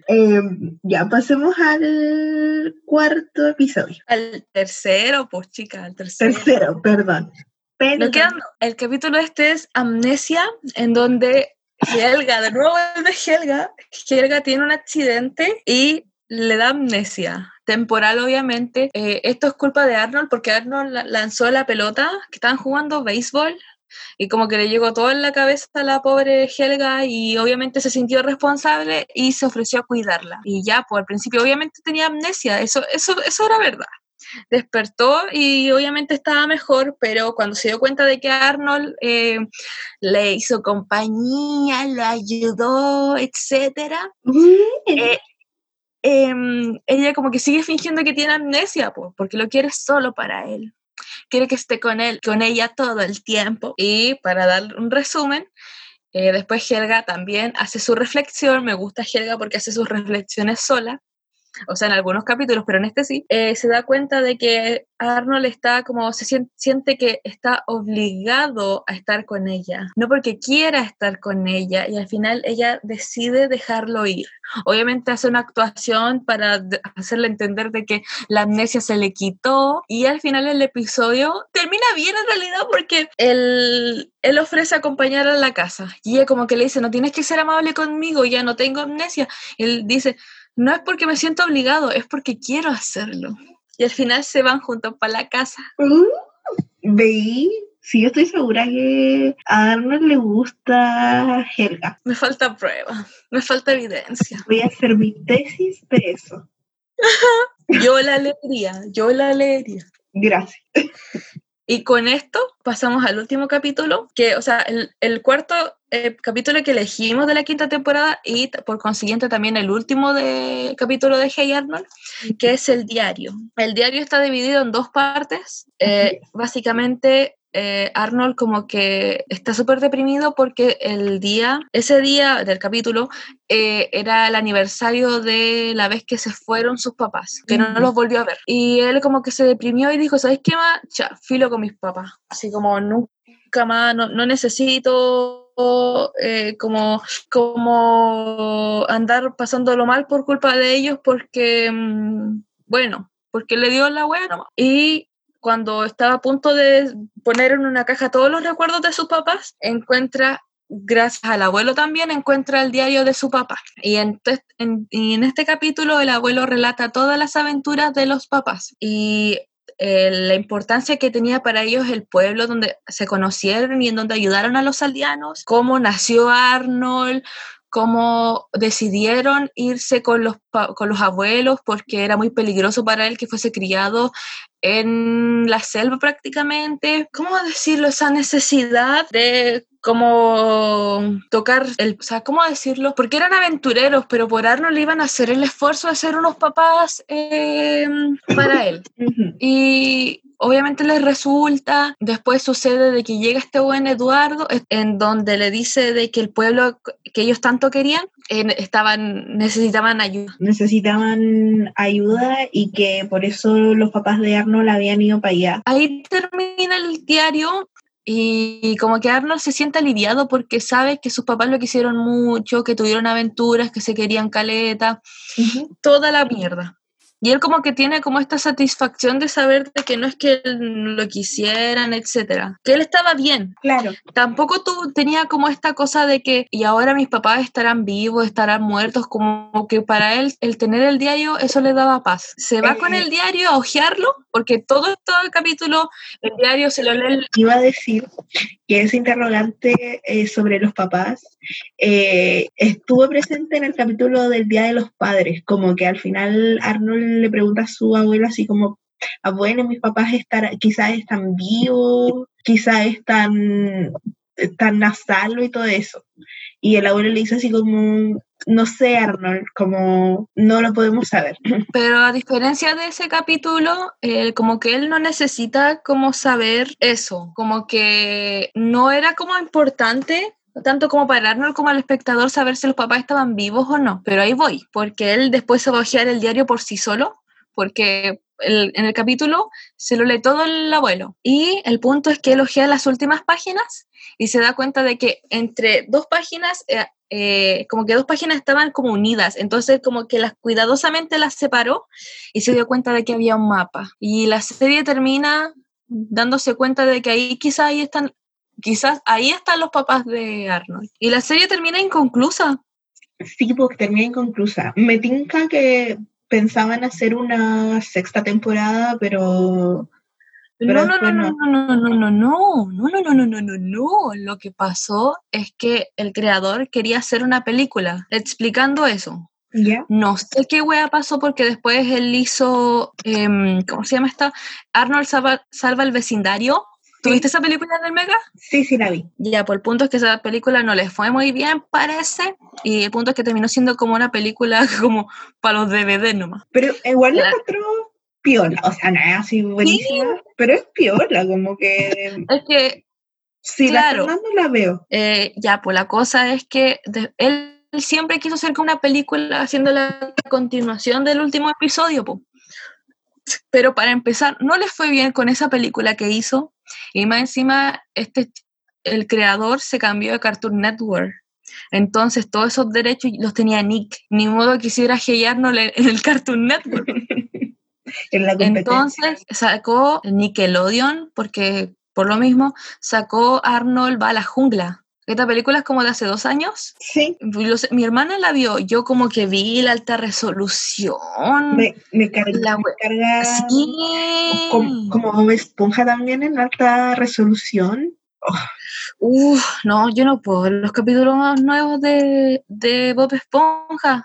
Eh, ya pasemos al cuarto episodio. Al tercero, pues chica, al tercero. Tercero, perdón. Pero... el capítulo este es Amnesia, en donde Helga, de nuevo de Helga, Helga tiene un accidente y le da amnesia temporal obviamente. Eh, esto es culpa de Arnold porque Arnold lanzó la pelota que estaban jugando béisbol y como que le llegó todo en la cabeza a la pobre Helga y obviamente se sintió responsable y se ofreció a cuidarla. Y ya, pues al principio obviamente tenía amnesia, eso, eso, eso era verdad. Despertó y obviamente estaba mejor, pero cuando se dio cuenta de que Arnold eh, le hizo compañía, lo ayudó, etc., eh, em, ella como que sigue fingiendo que tiene amnesia, pues, porque lo quiere solo para él quiere que esté con él, con ella todo el tiempo. Y para dar un resumen, eh, después Helga también hace su reflexión, me gusta Helga porque hace sus reflexiones sola, o sea, en algunos capítulos, pero en este sí, eh, se da cuenta de que Arnold está como, se siente, que está obligado a estar con ella, no porque quiera estar con ella, y al final ella decide dejarlo ir. Obviamente hace una actuación para hacerle entender de que la amnesia se le quitó, y al final el episodio termina bien en realidad porque él, él ofrece acompañar a la casa, y ella como que le dice, no tienes que ser amable conmigo, ya no tengo amnesia. él dice, no es porque me siento obligado, es porque quiero hacerlo. Y al final se van juntos para la casa. Uh, Veí, sí, yo estoy segura que a Arnold le gusta Helga. Me falta prueba, me falta evidencia. Voy a hacer mi tesis de eso. yo la leería, yo la leería. Gracias. Y con esto pasamos al último capítulo, que, o sea, el, el cuarto eh, capítulo que elegimos de la quinta temporada y por consiguiente también el último de, capítulo de Hey Arnold, que es el diario. El diario está dividido en dos partes. Eh, básicamente eh, Arnold como que está súper deprimido porque el día, ese día del capítulo, era el aniversario de la vez que se fueron sus papás, que no, los volvió a ver. Y él como que se deprimió y dijo, ¿sabes qué más? Ya, filo con mis papás. Así como nunca más, no, no necesito eh, como, como andar pasándolo mal por culpa de ellos porque, mm, bueno, porque le dio la buena Y cuando estaba a punto de poner en una caja todos los recuerdos de sus papás, encuentra gracias al abuelo también encuentra el diario de su papá. Y en, y en, este capítulo el abuelo relata todas las aventuras de los papás. Y eh, la importancia que tenía para ellos el pueblo donde se conocieron y en donde ayudaron a los aldeanos, cómo nació Arnold, cómo decidieron irse con los, con los abuelos porque era muy peligroso para él que fuese criado en la selva prácticamente. ¿Cómo decirlo? Esa necesidad de como tocar el, o sea, ¿cómo decirlo? Porque eran aventureros, pero por Arnold le iban a hacer el esfuerzo de ser unos papás eh, para él. Y obviamente les resulta, después sucede de que llega este buen Eduardo, en donde le dice de que el pueblo que ellos tanto querían, estaban, necesitaban ayuda. Necesitaban ayuda y que por eso los papás de Arnold habían ido para allá. Ahí termina el diario Y como que Arnold se siente aliviado porque sabe que sus papás lo quisieron mucho, que tuvieron aventuras, que se querían caleta, toda la mierda. Y él como que tiene como esta satisfacción de saber de que no es que lo quisieran, etcétera. Que él estaba bien. Claro. Tampoco tú tenía como esta cosa de que y ahora mis papás estarán vivos, estarán muertos, como que para él el tener el diario eso le daba paz. Se va con Eh. el diario a hojearlo porque todo, todo el capítulo el diario se lo lee Iba a decir que ese interrogante eh, sobre los papás eh, estuvo presente en el capítulo del Día de los Padres, como que al final Arnold le pregunta a su abuela así como, ah, bueno, mis papás estarán, quizás están vivos, quizás están, están a y todo eso. Y el abuelo le dice así como, no sé, Arnold, como no lo podemos saber. Pero a diferencia de ese capítulo, como que él no necesita como saber eso, como que no era como importante tanto como para Arnold como al espectador saber si los papás estaban vivos o no. Pero ahí voy, porque él después se va a ojear el diario por sí solo, porque el- en el capítulo se lo lee todo el abuelo. Y el punto es que él ojea las últimas páginas y se da cuenta de que entre dos páginas, eh, eh, como que dos páginas estaban como unidas, entonces como que las cuidadosamente las separó y se dio cuenta de que había un mapa. Y la serie termina dándose cuenta de que ahí quizás ahí están, quizás ahí están los papás de Arnold. Y la serie termina inconclusa. Sí, porque termina inconclusa. Me tinca que pensaban hacer una sexta temporada, pero Pero No, no, no, no, no, no, no, no, no, no, no, no, no, no, no, no. Lo que pasó es que el creador quería hacer una película explicando eso. ya. No sé qué wea pasó porque después él hizo, em, ¿cómo se llama esta? Arnold salva, salva el vecindario. ¿Tuviste esa película del Mega? Sí, sí la vi. Ya, por el punto es que esa película no les fue muy bien, parece. Y el punto es que terminó siendo como una película como para los DVD nomás. Pero igual la encontró piola. O sea, no es así buenísima, pero es piola, como que Es que si Claro. la Fernando la veo. Eh, ya, pues la cosa es que de- él siempre quiso hacer como una película haciendo la continuación del último episodio, po. pero para empezar, no les fue bien con esa película que hizo, y más encima, este, el creador se cambió de Cartoon Network. Entonces, todos esos derechos los tenía Nick. Ni modo quisiera gellarnos en el Cartoon Network. En la competencia. Entonces sacó Nickelodeon, porque por lo mismo sacó Arnold va a la jungla. Esta película es como de hace dos años. sí, mi hermana la vio, yo como que vi la alta resolución. me, me La me carga Sí. como, como Esponja también en alta resolución. Uf, no, yo no puedo ver los capítulos más nuevos de, de Bob Esponja.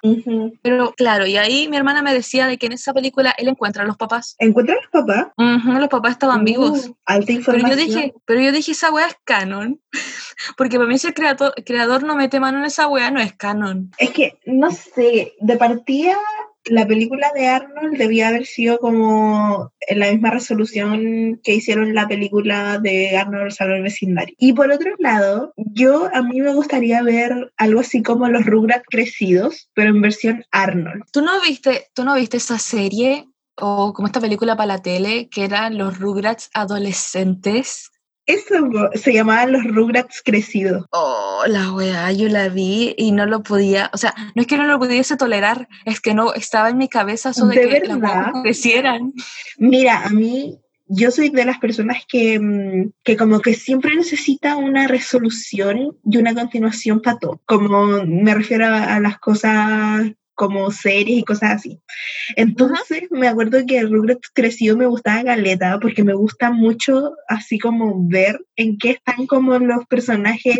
Pero claro, y ahí mi hermana me decía de que en esa película él encuentra a los papás. ¿Encuentran los papás? Los papás estaban vivos. Uh, alta Pero información. yo dije, pero yo dije, esa weá es canon. Porque para mí si el creador, creador no mete mano en esa weá, no es canon. Es que, no sé, de partida, la película de Arnold debía haber sido como en la misma resolución que hicieron la película de Arnold el Vecindario. Y por otro lado, yo a mí me gustaría ver algo así como los Rugrats crecidos, pero en versión Arnold. ¿Tú no viste, tú no viste esa serie o como esta película para la tele que eran los Rugrats adolescentes? Eso se llamaban los Rugrats crecidos. Oh, la weá, yo la vi y no lo podía, o sea, no es que no lo pudiese tolerar, es que no estaba en mi cabeza eso de, ¿De que las verdad? weas crecieran. Mira, a mí, yo soy de las personas que, mm, que como que siempre necesita una resolución y una continuación para todo. Como me refiero a, a las cosas como series y cosas así. Entonces, me acuerdo que Rugrats crecido me gustaba Galeta porque me gusta mucho así como ver en qué están como los personajes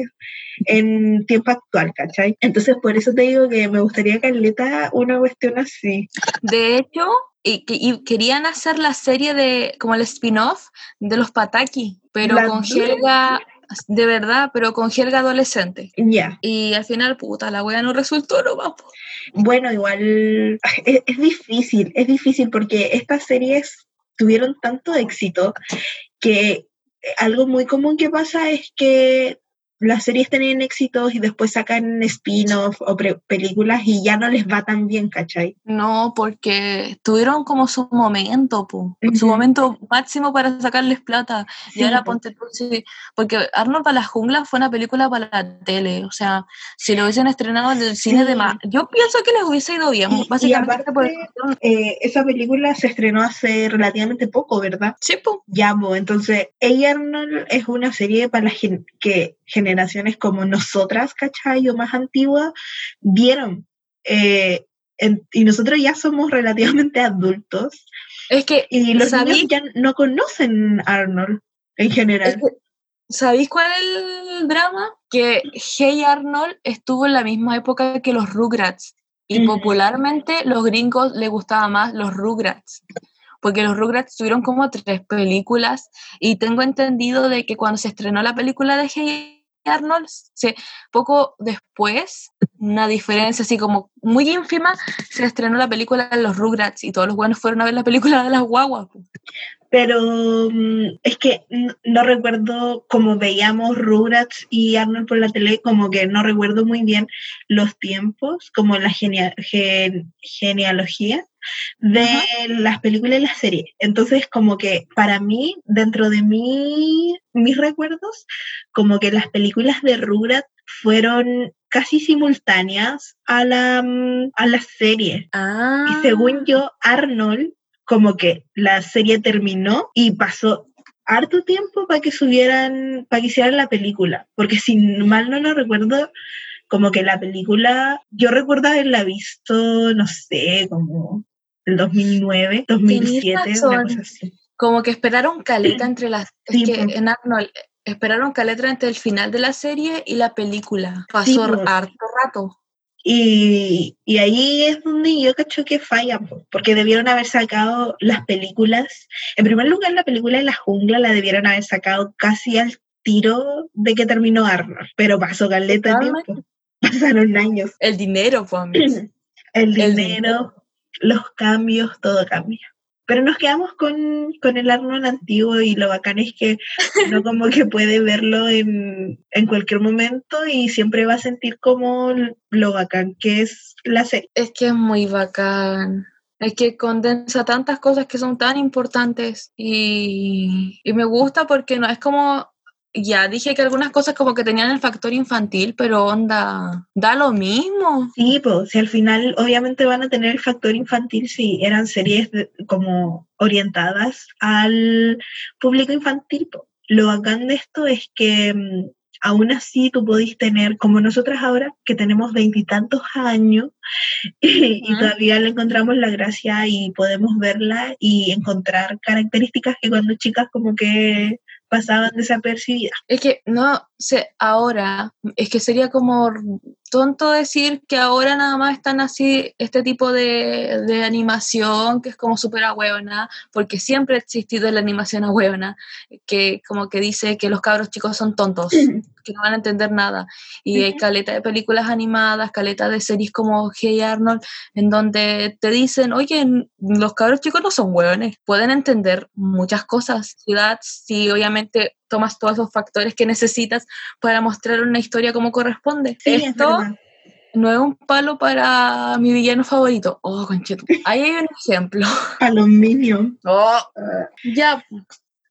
en tiempo actual, ¿cachai? Entonces, por eso te digo que me gustaría Galeta una cuestión así. De hecho, y, que- y querían hacer la serie de, como el spin-off de los Pataki, pero La con. Helga, de verdad, pero con Helga adolescente. Ya. Y al final, puta, la wea no resultó, no vamos. Bueno, igual es, es difícil, es difícil porque estas series tuvieron tanto éxito que algo muy común que pasa es que las series tienen éxitos y después sacan spin-off o películas y ya no les va tan bien, ¿cachai? No, porque tuvieron como su momento, su momento máximo para sacarles plata. y ahora ponte sí, porque Arnold para la jungla fue una película para la tele, o sea, si lo hubiesen estrenado en el cine de más, yo pienso que les hubiese ido bien, básicamente eh, esa película se estrenó hace relativamente poco, ¿verdad? Sí, pues. Ya, entonces, ella Arnold es una serie para la que generaciones como nosotras, ¿cachai? O más antiguas, vieron. Eh, y nosotros ya somos relativamente adultos. Es que. Y los niños ya no conocen Arnold en general. ¿Sabéis cuál es el drama? Que Hey Arnold estuvo en la misma época que los Rugrats. Y popularmente los gringos les gustaba más los Rugrats porque los Rugrats tuvieron como tres películas y tengo entendido de que cuando se estrenó la película de Hey Arnold, se, poco después, una diferencia así como muy ínfima, se estrenó la película de los Rugrats y todos los buenos fueron a ver la película de las guaguas pero mm, es que no recuerdo cómo veíamos Rugrats y Arnold por la tele, como que no recuerdo muy bien los tiempos, como la genealogía de las películas y las series. Entonces, como que para mí, dentro de mí, mis recuerdos, como que las películas de Rugrats fueron casi simultáneas a la, mm, a la serie. Y según ah. yo, Arnold como que la serie terminó y pasó harto tiempo para que subieran, para que hicieran la película, porque si mal no lo recuerdo, como que la película, yo recuerdo haberla visto, no sé, como el 2009, 2007, una cosa así. Como que esperaron caleta entre las... es que en Arnold, esperaron caleta entre el final de la serie y la película. Pasó harto rato. Y, y, ahí es donde yo cacho que fallan, porque debieron haber sacado las películas. En primer lugar, la película de la jungla la debieron haber sacado casi al tiro de que terminó Arnold, pero pasó caleta tiempo. Pasaron años. El dinero, pues. El dinero, los cambios, todo cambia. Pero nos quedamos con, con, el Arnold antiguo y lo bacán es que uno como que puede verlo en, en, cualquier momento y siempre va a sentir como lo bacán que es la serie. Es que es muy bacán. Es que condensa tantas cosas que son tan importantes y, y me gusta porque no es como ya dije que algunas cosas como que tenían el factor infantil, pero onda, da lo mismo. Sí, pues si al final obviamente van a tener el factor infantil si eran series como orientadas al público infantil. Lo bacán de esto es que mm, aún así tú podés tener, como nosotras ahora, que tenemos veintitantos años y, y, todavía le encontramos la gracia y podemos verla y encontrar características que cuando chicas como que pasaban desapercibidas. Es que no sé, ahora, es que sería como tonto decir que ahora nada más están así este tipo de, de animación que es como súper ahueona, porque siempre ha existido la animación ahueona, que como que dice que los cabros chicos son tontos, que no van a entender nada. Y hay caleta de películas animadas, caleta de series como Hey Arnold, en donde te dicen, oye, los cabros chicos no son hueones, pueden entender muchas cosas. Ciudad, sí, obviamente tomas todos esos factores que necesitas para mostrar una historia como corresponde. Esto no es un palo para mi villano favorito. Oh, concheto. Ahí hay un ejemplo. Aluminio. Oh, ya,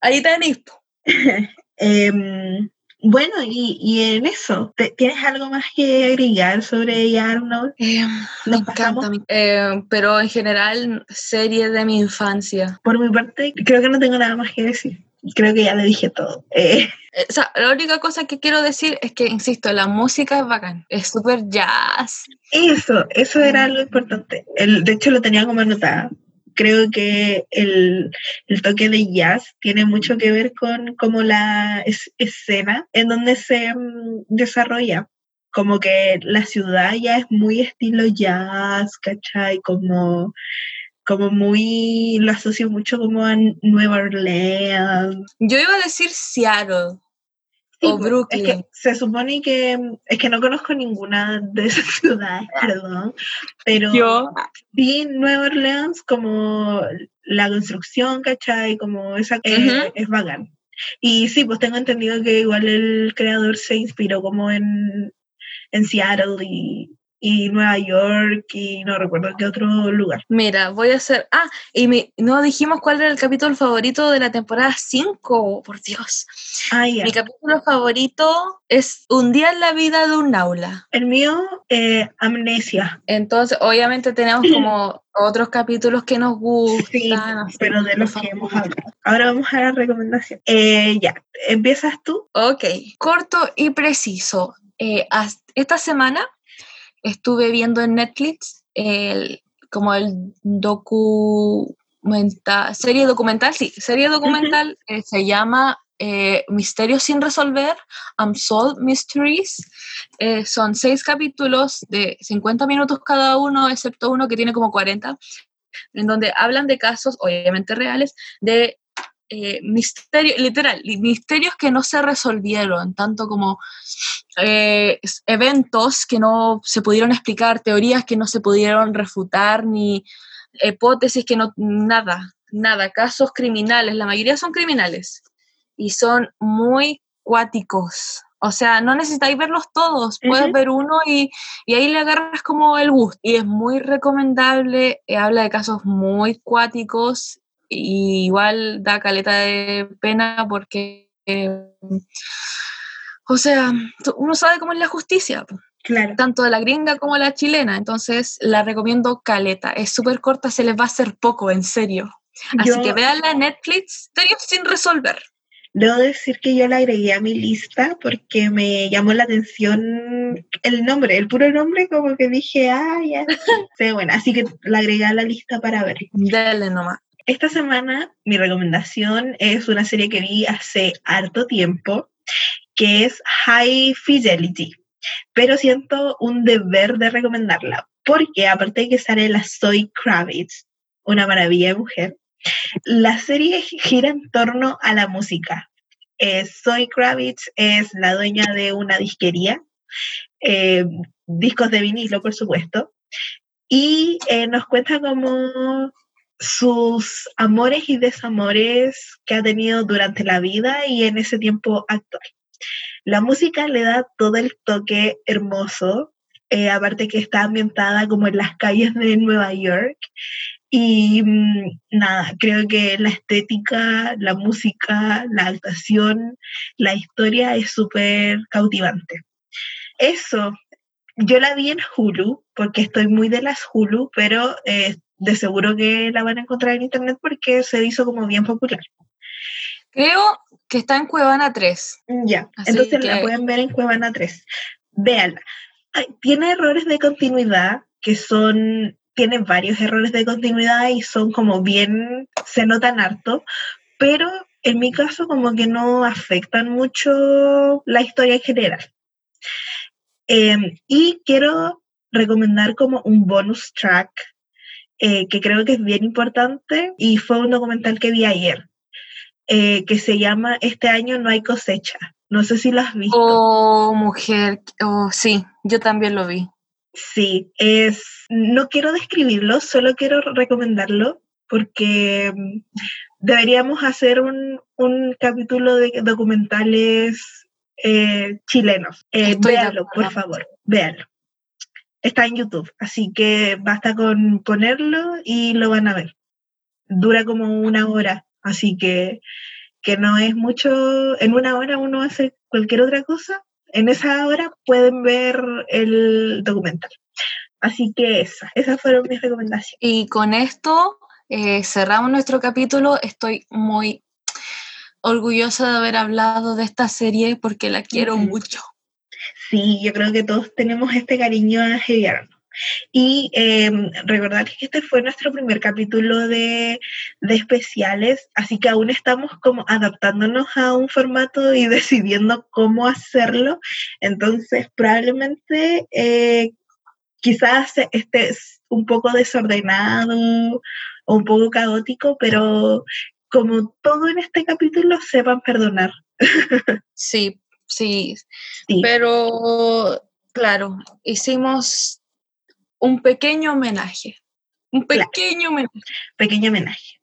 ahí tenéis. Em, bueno, y, en eso, ¿tienes algo más que agregar sobre Arnold? Eh, me encanta, eh, pero en general, serie de mi infancia. Por mi parte, creo que no tengo nada más que decir creo que ya le dije todo. Eh. eh. O sea, la única cosa que quiero decir es que, insisto, la música es bacán, es súper jazz. Eso, eso era lo importante. El, de hecho, lo tenía como anotada. Creo que el, el, toque de jazz tiene mucho que ver con como la escena en donde se mm, desarrolla. Como que la ciudad ya es muy estilo jazz, ¿cachai? Como como muy, lo asocio mucho como a Nueva Orleans. Yo iba a decir Seattle. o Brooklyn. Es que se supone que es que no conozco ninguna de esas ciudades, perdón, pero yo vi Nueva Orleans como la construcción, ¿cachai? Como esa que es bacán. Y sí, pues tengo entendido que igual el creador se inspiró como en, en Seattle y, y Nueva York y no recuerdo qué otro lugar. Mira, voy a hacer. Ah, y mi, no dijimos cuál era el capítulo favorito de la temporada 5, por Dios. Ah, ya. Mi capítulo favorito es Un día en la vida de un aula. El mío, eh, Amnesia. Entonces, obviamente tenemos como otros capítulos que nos gustan. Sí, pero de los que hemos hablado. Ahora vamos a la recomendación. Eh, ya, ¿empiezas tú? Ok, corto y preciso. Eh, esta semana estuve viendo en Netflix el, como el documental, serie documental, sí, serie documental eh, se llama eh, Misterios sin resolver, Unsolved Mysteries. Eh, son seis capítulos de 50 minutos cada uno, excepto uno que tiene como 40, en donde hablan de casos, obviamente reales, de eh, misterios, literal, li- misterios que no se resolvieron, tanto como eh, eventos que no se pudieron explicar, teorías que no se pudieron refutar, ni hipótesis que no, nada, nada, casos criminales, la mayoría son criminales y son muy cuáticos. O sea, no necesitáis verlos todos, puedes ver uno y, y ahí le agarras como el gusto. Y es muy recomendable, eh, habla de casos muy cuáticos y igual da caleta de pena porque, eh, o sea, uno sabe cómo es la justicia, Claro. tanto de la gringa como la chilena, entonces la recomiendo caleta, es súper corta, se les va a hacer poco, en serio. Así Yo- que véanla en Netflix, sin resolver. Debo decir que yo la agregué a mi lista porque me llamó la atención el nombre, el puro nombre, como que dije, ah, ya. Sí, bueno, así que la agregué a la lista para ver. Dale nomás. Esta semana mi recomendación es una serie que vi hace harto tiempo, que es High Fidelity, pero siento un deber de recomendarla, porque aparte de que sale la Zoe Kravitz, una maravilla de mujer, la serie gira en torno a la música. Eh, Zoe Kravitz es la dueña de una disquería, eh, discos de vinilo, por supuesto, y eh, nos cuenta como sus amores y desamores que ha tenido durante la vida y en ese tiempo actual. La música le da todo el toque hermoso, eh, aparte que está ambientada como en las calles de Nueva York. Y mm, nada, creo que la estética, la música, la actuación, la historia es súper cautivante. Eso, yo la vi en Hulu, porque estoy muy de las Hulu, pero eh, de seguro que la van a encontrar en internet porque se hizo como bien popular. Creo que está en Cuevana 3. Ya, Así entonces la pueden ver en Cuevana 3. Véanla. Ay, Tiene errores de continuidad que son, tiene varios errores de continuidad y son como bien, se notan harto, pero en mi caso como que no afectan mucho la historia en general. Em, y quiero recomendar como un bonus track eh, que creo que es bien importante y fue un documental que vi ayer, eh, que se llama Este año no hay cosecha. No sé si lo has visto. Oh, mujer. Oh, sí, yo también lo vi. Sí, es, no quiero describirlo, solo quiero recomendarlo porque mm, deberíamos hacer un, un capítulo de documentales eh, chilenos. Eh, véanlo, por favor, véanlo. Está en YouTube, así que basta con ponerlo y lo van a ver. Dura como una hora, así que, que no es mucho. En una hora uno hace cualquier otra cosa. En esa hora pueden ver el documental. Así que esa, esas fueron mis recomendaciones. Y con esto eh, cerramos nuestro capítulo. Estoy muy orgullosa de haber hablado de esta serie porque la quiero mucho. Sí, yo creo que todos tenemos este cariño a Heavy. Y eh, que este fue nuestro primer capítulo de, de especiales, así que aún estamos como adaptándonos a un formato y decidiendo cómo hacerlo. Entonces, probablemente eh, quizás esté un poco desordenado o un poco caótico, pero como todo en este capítulo, sepan perdonar. Sí, sí. Sí. Pero, claro, hicimos un pequeño homenaje. Un Claro. pequeño homenaje. pequeño homenaje.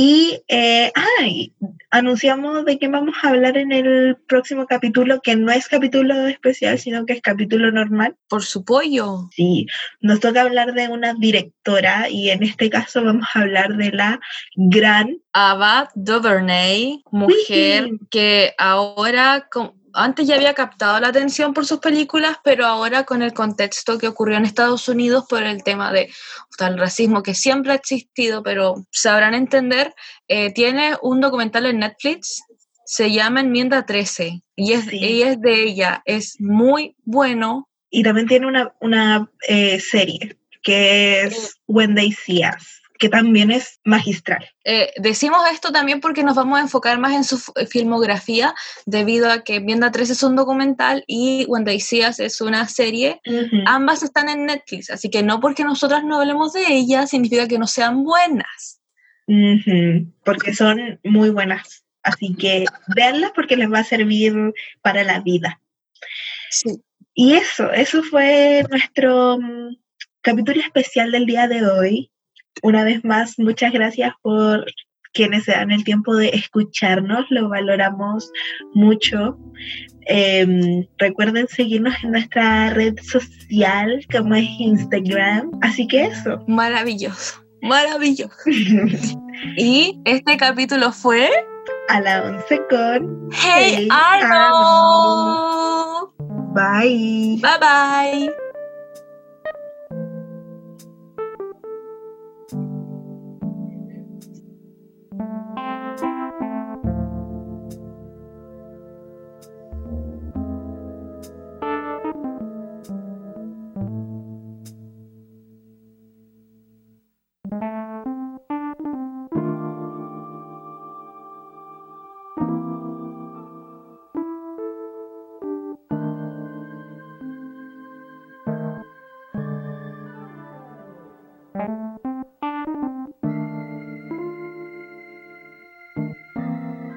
Y eh, ay, anunciamos de qué vamos a hablar en el próximo capítulo, que no es capítulo especial, sino que es capítulo normal. Por su pollo. Sí, nos toca hablar de una directora y en este caso vamos a hablar de la gran Ava DuVernay, mujer que ahora antes ya había captado la atención por sus películas, pero ahora con el contexto que ocurrió en Estados Unidos por el tema de el racismo que siempre ha existido, pero sabrán entender, eh, tiene un documental en Netflix, se llama Enmienda 13, y es, es de ella, es muy bueno. Y también tiene una, una eh, serie que es When They See Us que también es magistral. Eh, decimos esto también porque nos vamos a enfocar más en su filmografía, debido a que Vienda 13 es un documental y When They es una serie. Ambas están en Netflix, así que no porque nosotras no hablemos de ellas significa que no sean buenas. Porque son muy buenas. Así que veanlas porque les va a servir para la vida. Sí. Y eso, eso fue nuestro mm, capítulo especial del día de hoy una vez más, muchas gracias por quienes se dan el tiempo de escucharnos, lo valoramos mucho. Em, recuerden seguirnos en nuestra red social como es Instagram. Así que eso. Maravilloso, maravilloso. y este capítulo fue... A la once con... Hey, Arnold. Bye. Bye bye.